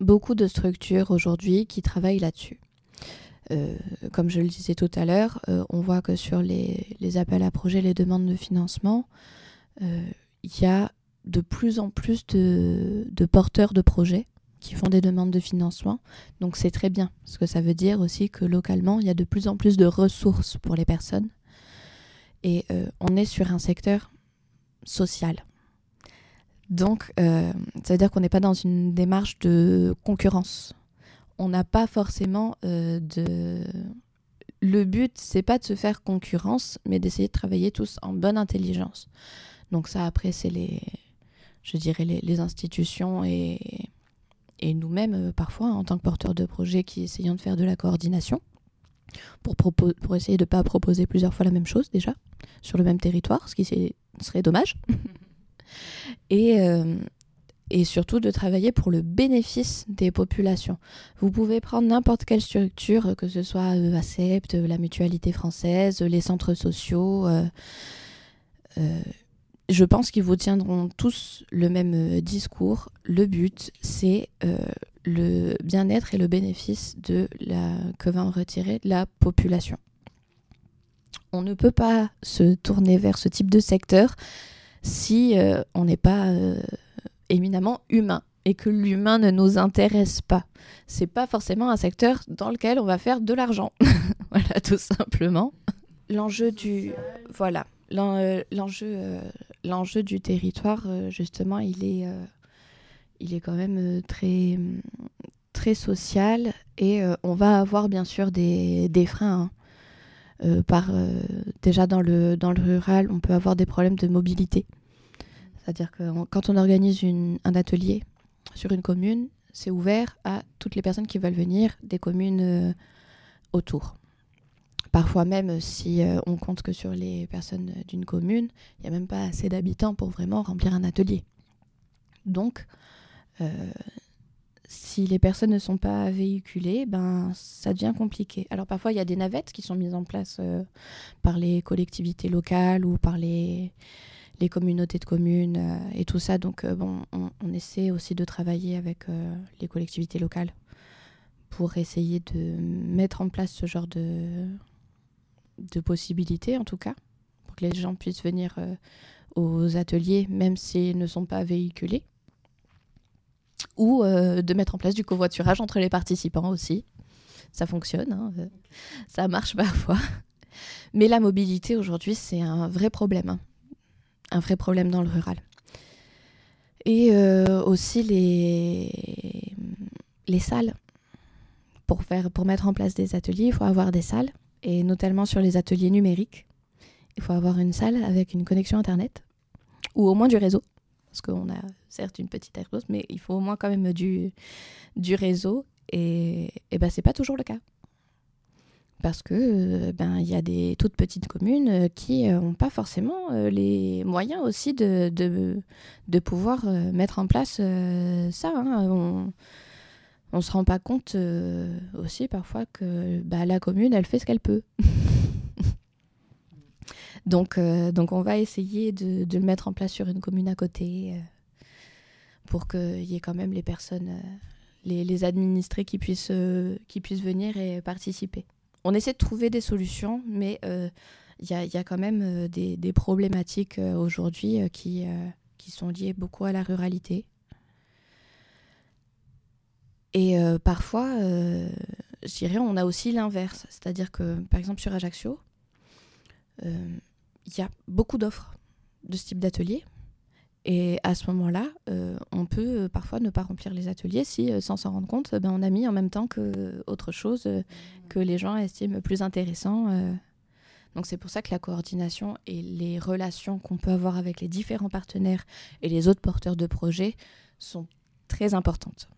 beaucoup de structures aujourd'hui qui travaillent là-dessus. Euh, comme je le disais tout à l'heure, euh, on voit que sur les, appels à projets, les demandes de financement, euh, il y a de plus en plus de, porteurs de projets qui font des demandes de financement. Donc c'est très bien, parce que ça veut dire aussi que localement, il y a de plus en plus de ressources pour les personnes. Et on est sur un secteur social. Donc, euh, ça veut dire qu'on n'est pas dans une démarche de concurrence. On n'a pas forcément euh, de. Le but, c'est pas de se faire concurrence, mais d'essayer de travailler tous en bonne intelligence. Donc ça, après, c'est les, je dirais les, institutions et, et nous-mêmes euh, parfois en tant que porteurs de projets qui essayons de faire de la coordination pour, pour essayer de ne pas proposer plusieurs fois la même chose déjà sur le même territoire, ce qui serait dommage. et, euh, et surtout de travailler pour le bénéfice des populations. Vous pouvez prendre n'importe quelle structure, que ce soit euh, ACEPT, la Mutualité française, les centres sociaux. Euh, je pense qu'ils vous tiendront tous le même discours. Le but, c'est le bien-être et le bénéfice de la, que va en retirer la population. On ne peut pas se tourner vers ce type de secteur si euh, on n'est pas euh, éminemment humain et que l'humain ne nous intéresse pas. C'est pas forcément un secteur dans lequel on va faire de l'argent. voilà, tout simplement. L'enjeu du voilà, euh, l'enjeu l'enjeu du territoire justement, il est il est quand même très très social et on va avoir bien sûr des, des freins. Hein. Euh, par, euh, déjà dans le, dans le rural, on peut avoir des problèmes de mobilité. C'est-à-dire que quand on organise un atelier sur une commune, c'est ouvert à toutes les personnes qui veulent venir des communes euh, autour. Parfois même, si on compte que sur les personnes d'une commune, il n'y a même pas assez d'habitants pour vraiment remplir un atelier. Donc, si les personnes ne sont pas véhiculées, ben, ça devient compliqué. Alors parfois, il y a des navettes qui sont mises en place euh, par les collectivités locales ou par les, les communautés de communes euh, et tout ça. Donc euh, bon, on, essaie aussi de travailler avec les collectivités locales pour essayer de mettre en place ce genre de, de possibilités, en tout cas, pour que les gens puissent venir aux ateliers, même s'ils ne sont pas véhiculés ou euh, de mettre en place du covoiturage entre les participants aussi. Ça fonctionne, hein, euh, ça marche parfois. Mais la mobilité aujourd'hui, c'est un vrai problème, hein. un vrai problème dans le rural. Et euh, aussi les, les salles. Pour, faire, pour mettre en place des ateliers, il faut avoir des salles, et notamment sur les ateliers numériques. Il faut avoir une salle avec une connexion Internet, ou au moins du réseau parce qu'on a certes une petite airport, mais il faut au moins quand même du, réseau. Et, ben, c'est pas toujours le cas. Parce que euh, ben y a des toutes petites communes euh, qui n'ont pas forcément euh, les moyens aussi de, de, pouvoir mettre en place ça. Hein. On se rend pas compte aussi parfois que bah, la commune, elle fait ce qu'elle peut. Donc, euh, donc on va essayer de, le mettre en place sur une commune à côté euh, pour qu'il y ait quand même les personnes, euh, les, administrés qui puissent, qui puissent venir et participer. on essaie de trouver des solutions, mais il y a, y, a, quand même des, des problématiques aujourd'hui qui, qui sont liées beaucoup à la ruralité. Et parfois, je dirais, on a aussi l'inverse. C'est-à-dire que, par exemple, sur Ajaccio, il y a beaucoup d'offres de ce type d'atelier. Et à ce moment-là, euh, on peut euh, parfois ne pas remplir les ateliers si, euh, sans s'en rendre compte, ben, on a mis en même temps que autre chose que les gens estiment plus intéressant. Donc c'est pour ça que la coordination et les relations qu'on peut avoir avec les différents partenaires et les autres porteurs de projets sont très importantes.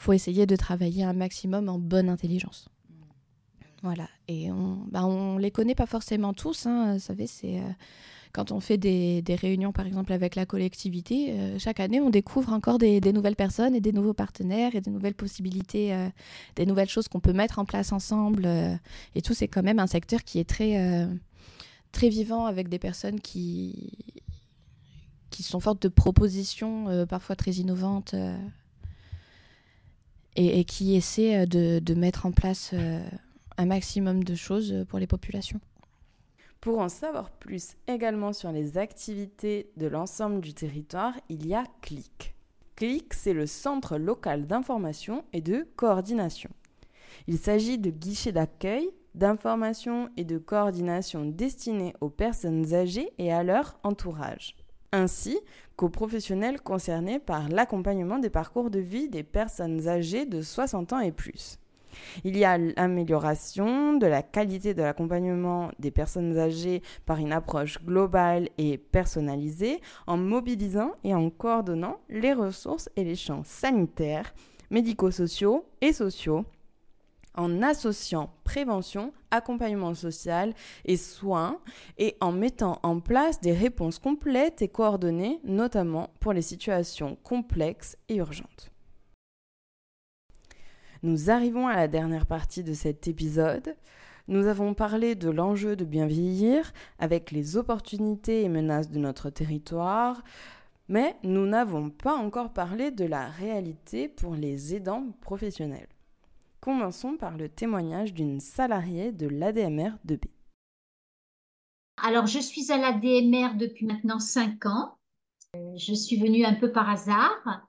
Faut essayer de travailler un maximum en bonne intelligence. Voilà, et on ben, on les connaît pas forcément tous, hein, vous savez, c'est quand on fait des, réunions, par exemple, avec la collectivité, euh, chaque année, on découvre encore des, nouvelles personnes et des nouveaux partenaires et des nouvelles possibilités, euh, des nouvelles choses qu'on peut mettre en place ensemble. Euh, et tout, c'est quand même un secteur qui est très, très vivant avec des personnes qui, qui sont fortes de propositions, parfois très innovantes, et, qui essaient de, de, mettre en place un maximum de choses pour les populations. Pour en savoir plus également sur les activités de l'ensemble du territoire, il y a CLIC. CLIC, c'est le Centre local d'information et de coordination. Il s'agit de guichets d'accueil, d'information et de coordination destinés aux personnes âgées et à leur entourage, ainsi qu'aux professionnels concernés par l'accompagnement des parcours de vie des personnes âgées de 60 ans et plus. Il y a l'amélioration de la qualité de l'accompagnement des personnes âgées par une approche globale et personnalisée en mobilisant et en coordonnant les ressources et les champs sanitaires, médico-sociaux et sociaux en associant prévention, accompagnement social et soins et en mettant en place des réponses complètes et coordonnées, notamment pour les situations complexes et urgentes. Nous arrivons à la dernière partie de cet épisode. Nous avons parlé de l'enjeu de bien vieillir avec les opportunités et menaces de notre territoire, mais nous n'avons pas encore parlé de la réalité pour les aidants professionnels. Commençons par le témoignage d'une salariée de l'ADMR de B. Alors, je suis à l'ADMR depuis maintenant 5 ans. Je suis venue un peu par hasard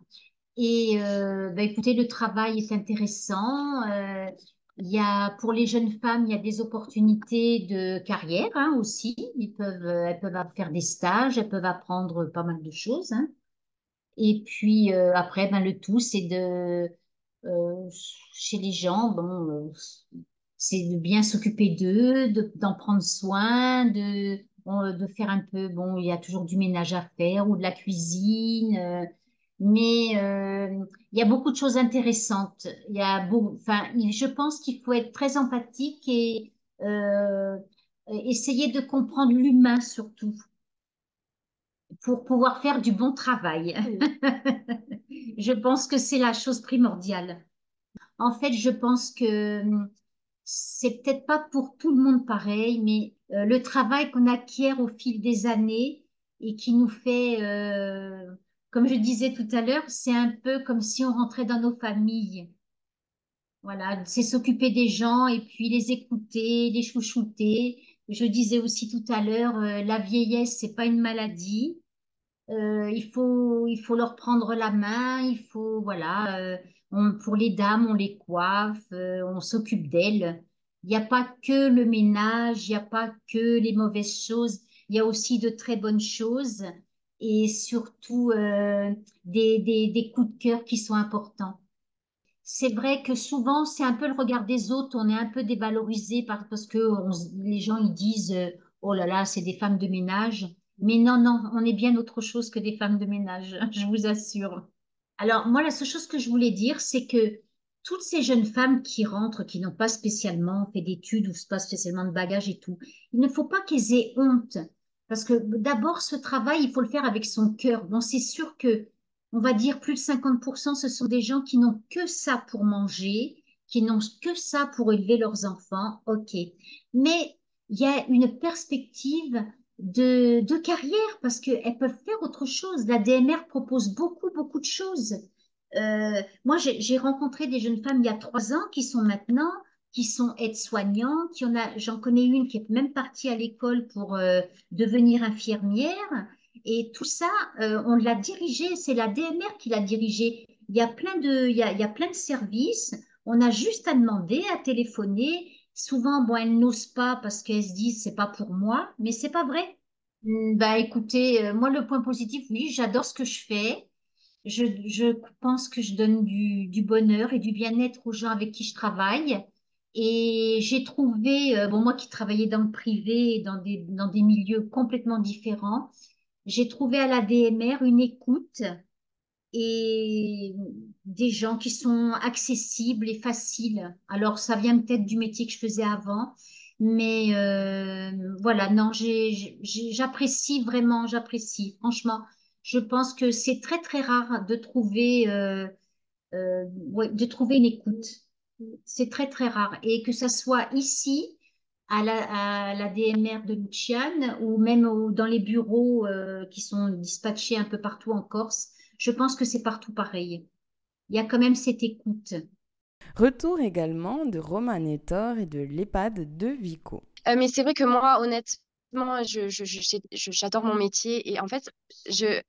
et euh, bah, écoutez, le travail est intéressant. Euh, y a, pour les jeunes femmes, il y a des opportunités de carrière hein, aussi. Euh, elles peuvent faire des stages, elles peuvent apprendre pas mal de choses. Hein. Et puis après, ben, le tout, c'est de, chez les gens, bon, c'est de bien s'occuper d'eux, d'en prendre soin, de, de faire un peu, bon, il y a toujours du ménage à faire ou de la cuisine mais euh, il y a beaucoup de choses intéressantes. Il y a enfin, je pense qu'il faut être très empathique et euh, essayer de comprendre l'humain surtout pour pouvoir faire du bon travail. je pense que c'est la chose primordiale. En fait, je pense que c'est peut-être pas pour tout le monde pareil, mais euh, le travail qu'on acquiert au fil des années et qui nous fait comme je disais tout à l'heure, c'est un peu comme si on rentrait dans nos familles. Voilà, c'est s'occuper des gens et puis les écouter, les chouchouter. Je disais aussi tout à l'heure, euh, la vieillesse, c'est pas une maladie. Euh, il faut, il faut leur prendre la main. Il faut, voilà, euh, pour les dames, on les coiffe, on s'occupe d'elles. Il n'y a pas que le ménage, il n'y a pas que les mauvaises choses. Il y a aussi de très bonnes choses et surtout euh, des, des, coups de cœur qui sont importants. C'est vrai que souvent, c'est un peu le regard des autres, on est un peu dévalorisé parce que les gens ils disent euh, Oh là là, c'est des femmes de ménage. Mais non, non, on est bien autre chose que des femmes de ménage, je vous assure. Alors, moi, la seule chose que je voulais dire, c'est que toutes ces jeunes femmes qui rentrent, qui n'ont pas spécialement fait d'études ou pas spécialement de bagages et tout, il ne faut pas qu'elles aient honte parce que d'abord, ce travail, il faut le faire avec son cœur. Bon, c'est sûr que, on va dire, plus de 50%, ce sont des gens qui n'ont que ça pour manger, qui n'ont que ça pour élever leurs enfants. OK. Mais il y a une perspective de, carrière parce qu'elles peuvent faire autre chose. La DMR propose beaucoup, beaucoup de choses. Euh, moi, j'ai rencontré des jeunes femmes il y a trois ans qui sont maintenant qui sont aides-soignants, qui a, j'en connais une qui est même partie à l'école pour euh, devenir infirmière. Et tout ça, euh, on l'a dirigé, c'est la DMR qui l'a dirigé. Il y a plein de, il y a, il y a plein de services. On a juste à demander, à téléphoner. Souvent, bon, elles n'osent pas parce qu'elles se disent c'est pas pour moi, mais c'est pas vrai. Hmm, bah écoutez, euh, moi le point positif, oui, j'adore ce que je fais. Je, je pense que je donne du, du bonheur et du bien-être aux gens avec qui je travaille. Et j'ai trouvé, euh, bon, moi qui travaillais dans le privé, dans des, dans des milieux complètement différents, j'ai trouvé à la DMR une écoute et des gens qui sont accessibles et faciles. Alors, ça vient peut-être du métier que je faisais avant, mais euh, voilà, non, j'apprécie vraiment, j'apprécie. Franchement, je pense que c'est très, très rare de trouver, euh, euh, de trouver une écoute. C'est très, très rare. Et que ça soit ici, à la, DMR de Luciane, ou même dans les bureaux qui sont dispatchés un peu partout en Corse, je pense que c'est partout pareil. Il y a quand même cette écoute. Retour également de Romain Nettor et de l'EHPAD de Vico. Euh, mais c'est vrai que moi, honnêtement, j'adore je, je, mon métier et en fait, je,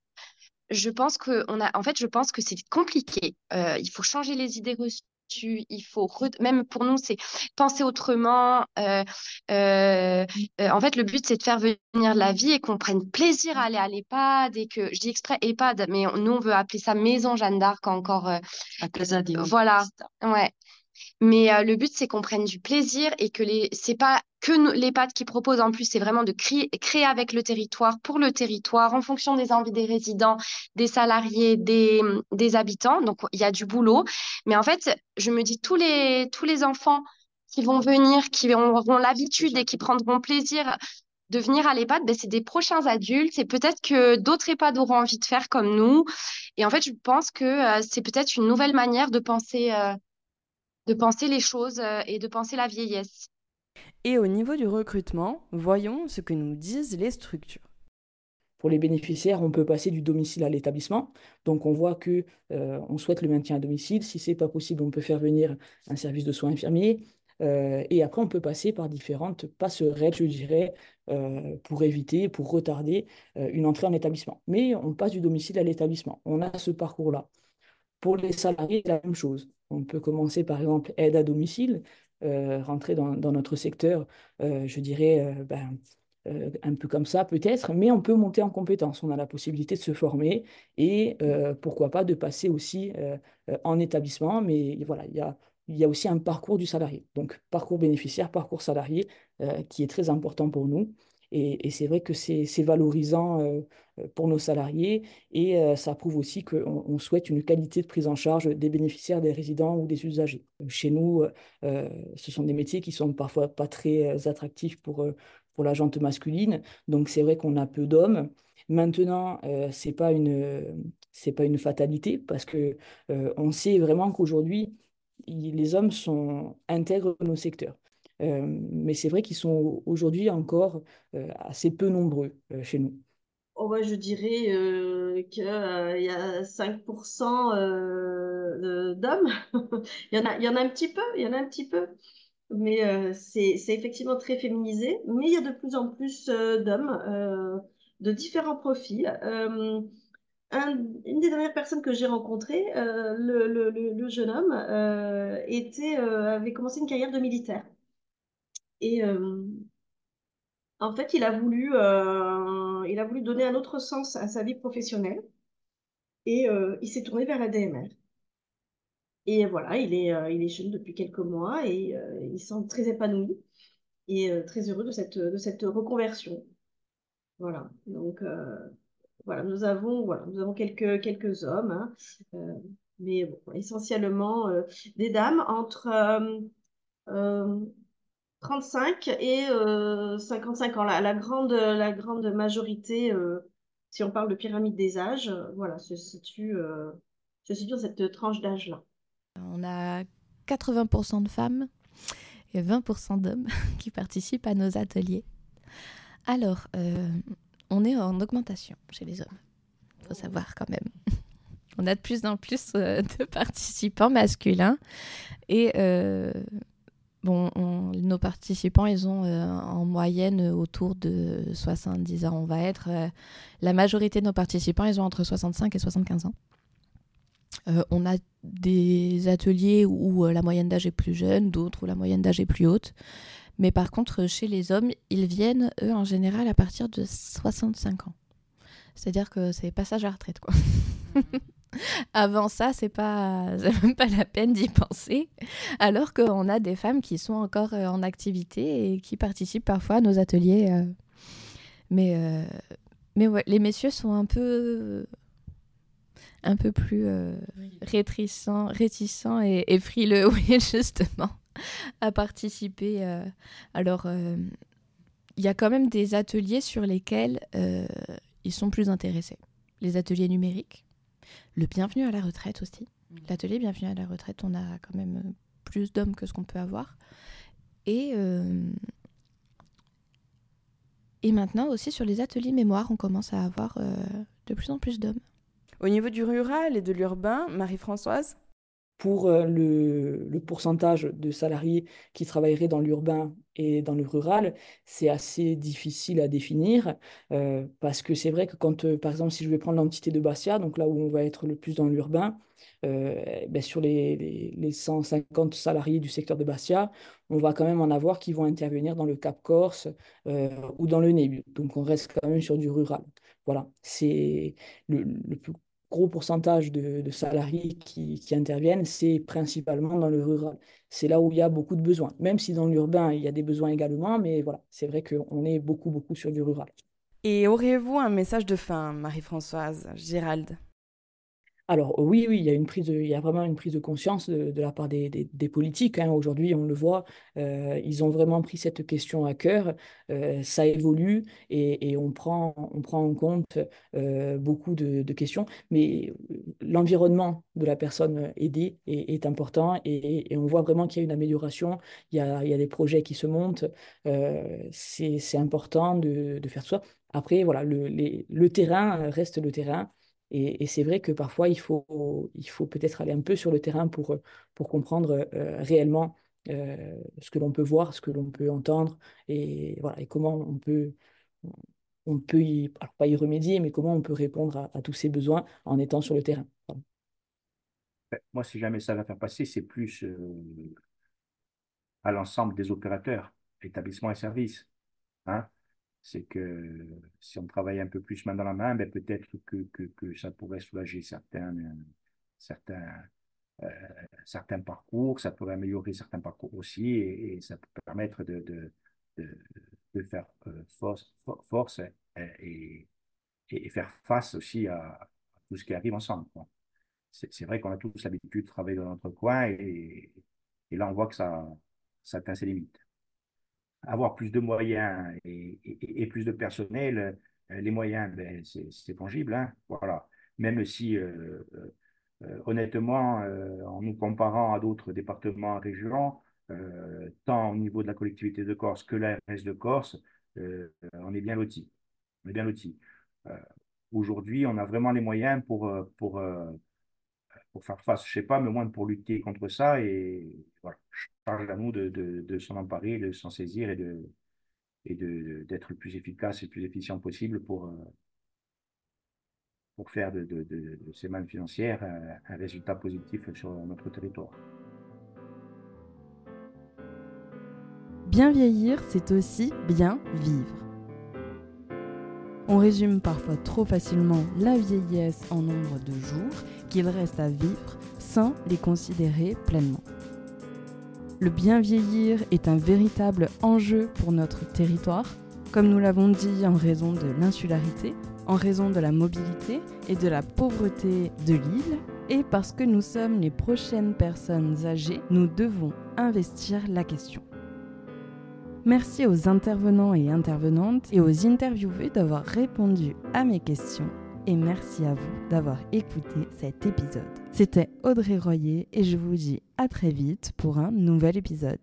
je pense que on a, en fait, je pense que c'est compliqué. Euh, il faut changer les idées reçues il faut même pour nous c'est penser autrement euh, euh, euh, en fait le but c'est de faire venir la vie et qu'on prenne plaisir à aller à l'EHPAD et que je dis exprès EHPAD mais nous on veut appeler ça maison Jeanne d'Arc encore à Casa voilà. Ouais mais euh, le but, c'est qu'on prenne du plaisir et que les, c'est pas que les pattes qui proposent en plus, c'est vraiment de créer, créer avec le territoire, pour le territoire, en fonction des envies des résidents, des salariés, des, des habitants. Donc, il y a du boulot. Mais en fait, je me dis, tous les, tous les enfants qui vont venir, qui auront l'habitude et qui prendront plaisir de venir à l'EHPAD, ben, c'est des prochains adultes. C'est peut-être que d'autres EHPAD auront envie de faire comme nous. Et en fait, je pense que euh, c'est peut-être une nouvelle manière de penser euh, de penser les choses euh, et de penser la vieillesse. Et au niveau du recrutement, voyons ce que nous disent les structures. Pour les bénéficiaires, on peut passer du domicile à l'établissement. Donc on voit que euh, on souhaite le maintien à domicile. Si c'est pas possible, on peut faire venir un service de soins infirmiers. Euh, et après, on peut passer par différentes passerelles, je dirais, pour éviter, pour retarder une entrée en établissement. Mais on passe du domicile à l'établissement. On a ce parcours-là. Pour les salariés, la même chose. On peut commencer par exemple aide à domicile, euh, rentrer dans, notre secteur, euh, je dirais, euh, ben, un peu comme ça peut-être, mais on peut monter en compétence. On a la possibilité de se former et pourquoi pas de passer aussi en établissement, mais voilà, il y a aussi un parcours du salarié. Donc parcours bénéficiaire, parcours salarié, qui est très important pour nous. Et, c'est vrai que c'est valorisant euh, euh, pour nos salariés et euh, ça prouve aussi qu'on souhaite une qualité de prise en charge des bénéficiaires, des résidents ou des usagers. Chez nous, ce sont des métiers qui sont parfois pas très attractifs pour, pour la jante masculine. Donc c'est vrai qu'on a peu d'hommes. Maintenant, ce n'est pas, une, pas une fatalité parce qu'on on sait vraiment qu'aujourd'hui, les hommes sont, intègrent nos secteurs. Mais c'est vrai qu'ils sont aujourd'hui encore assez peu nombreux chez nous. Oh bah, je dirais qu'il y a 5% d'hommes. il, y en a, il y en a un petit peu, il y en a un petit peu. Mais c'est effectivement très féminisé. Mais il y a de plus en plus d'hommes de différents profils. une des dernières personnes que j'ai rencontrées, le, jeune homme avait commencé une carrière de militaire. Et euh, en fait, il a voulu, euh, il a voulu donner un autre sens à sa vie professionnelle et euh, il s'est tourné vers la DMR. Et voilà, il est, il est jeune depuis quelques mois et il semble très épanoui et très heureux de cette, de cette reconversion. Voilà, donc voilà, nous avons, voilà, nous avons quelques, quelques hommes, hein, mais essentiellement des dames entre 35 et 55 euh, ans. La, grande, la grande majorité, euh, si on parle de pyramide des âges, euh, voilà, se situe, se situe dans cette tranche d'âge-là. On a 80% de femmes et 20% d'hommes qui participent à nos ateliers. Alors, on est en augmentation chez les hommes. Il faut savoir quand même. On a de plus en plus de participants masculins. Et Bon, nos participants, ils ont en moyenne autour de 70 ans. On va être. la majorité de nos participants, ils ont entre 65 et 75 ans. on a des ateliers où la moyenne d'âge est plus jeune, d'autres où la moyenne d'âge est plus haute. Mais par contre, chez les hommes, ils viennent, eux, en général, à partir de 65 ans. C'est-à-dire que c'est passage à retraite, quoi. Avant ça, c'est pas, même pas la peine d'y penser. Alors qu'on a des femmes qui sont encore euh, en activité et qui participent parfois à nos ateliers. Euh. Mais, euh, mais ouais, les messieurs sont un peu, un peu plus réticents, réticents et, et, frileux, oui, justement, à participer. Alors, il y a quand même des ateliers sur lesquels ils sont plus intéressés. Les ateliers numériques, le bienvenu à la retraite aussi. L'atelier bienvenu à la retraite, on a quand même euh, plus d'hommes que ce qu'on peut avoir. Et, euh, et maintenant aussi sur les ateliers mémoire, on commence à avoir euh, de plus en plus d'hommes. Au niveau du rural et de l'urbain, Marie-Françoise? Pour euh, le, pourcentage de salariés qui travailleraient dans l'urbain et dans le rural, c'est assez difficile à définir euh, parce que c'est vrai que quand, euh, par exemple, si je vais prendre l'entité de Bastia, donc là où on va être le plus dans l'urbain, ben sur les, les, 150 salariés du secteur de Bastia, on va quand même en avoir qui vont intervenir dans le Cap Corse ou dans le Nébu. Donc on reste quand même sur du rural. Voilà, c'est le, le plus gros pourcentage de, salariés qui, interviennent, c'est principalement dans le rural. C'est là où il y a beaucoup de besoins, même si dans l'urbain, il y a des besoins également, mais voilà, c'est vrai qu'on est beaucoup, beaucoup sur du rural. Et auriez-vous un message de fin, Marie-Françoise, Gérald alors oui, oui, il y a une prise il y a vraiment une prise de conscience de, la part des, politiques. Hein. Aujourd'hui, on le voit, euh, ils ont vraiment pris cette question à cœur. Euh, ça évolue et, on prend, on prend en compte euh, beaucoup de, questions. Mais l'environnement de la personne aidée est, important et, on voit vraiment qu'il y a une amélioration. Il y a, des projets qui se montent. c'est important de, faire ça. Après, voilà, le terrain reste le terrain. Et, c'est vrai que parfois, il faut, il faut peut-être aller un peu sur le terrain pour, pour comprendre euh, réellement euh, ce que l'on peut voir, ce que l'on peut entendre, et, voilà, et comment on peut, on peut y, pas y remédier, mais comment on peut répondre à, tous ces besoins en étant sur le terrain. Ben, moi, si jamais ça va faire passer, c'est plus euh, à l'ensemble des opérateurs, établissements et services. Hein c'est que si on travaille un peu plus main dans la main, ben peut-être que, que, que, ça pourrait soulager certains, certains, euh, certains parcours, ça pourrait améliorer certains parcours aussi, et, ça peut permettre de, de, de, faire euh, force, force et, et, faire face aussi à, tout ce qui arrive ensemble. C'est vrai qu'on a tous l'habitude de travailler dans notre coin, et, et là on voit que ça, ça atteint ses limites avoir plus de moyens et, plus de personnel, euh, les moyens, ben, c'est tangible. Hein, voilà. Même si, euh, euh, honnêtement, en nous comparant à d'autres départements, régions, tant au niveau de la collectivité de Corse que la reste de Corse, on est bien lotis. On est bien lotis. Aujourd'hui, on a vraiment les moyens pour, pour, pour faire face, je ne sais pas, mais moins pour lutter contre ça. Et voilà, charge à nous de, de, s'en emparer, de s'en saisir et de et d'être le plus efficace et le plus efficient possible pour, euh, pour faire de, de, ces mannes financières euh, un résultat positif sur notre territoire. Bien vieillir, c'est aussi bien vivre. On résume parfois trop facilement la vieillesse en nombre de jours qu'il reste à vivre sans les considérer pleinement. Le bien vieillir est un véritable enjeu pour notre territoire, comme nous l'avons dit en raison de l'insularité, en raison de la mobilité et de la pauvreté de l'île, et parce que nous sommes les prochaines personnes âgées, nous devons investir la question. Merci aux intervenants et intervenantes et aux interviewés d'avoir répondu à mes questions et merci à vous d'avoir écouté cet épisode. C'était Audrey Royer et je vous dis à très vite pour un nouvel épisode.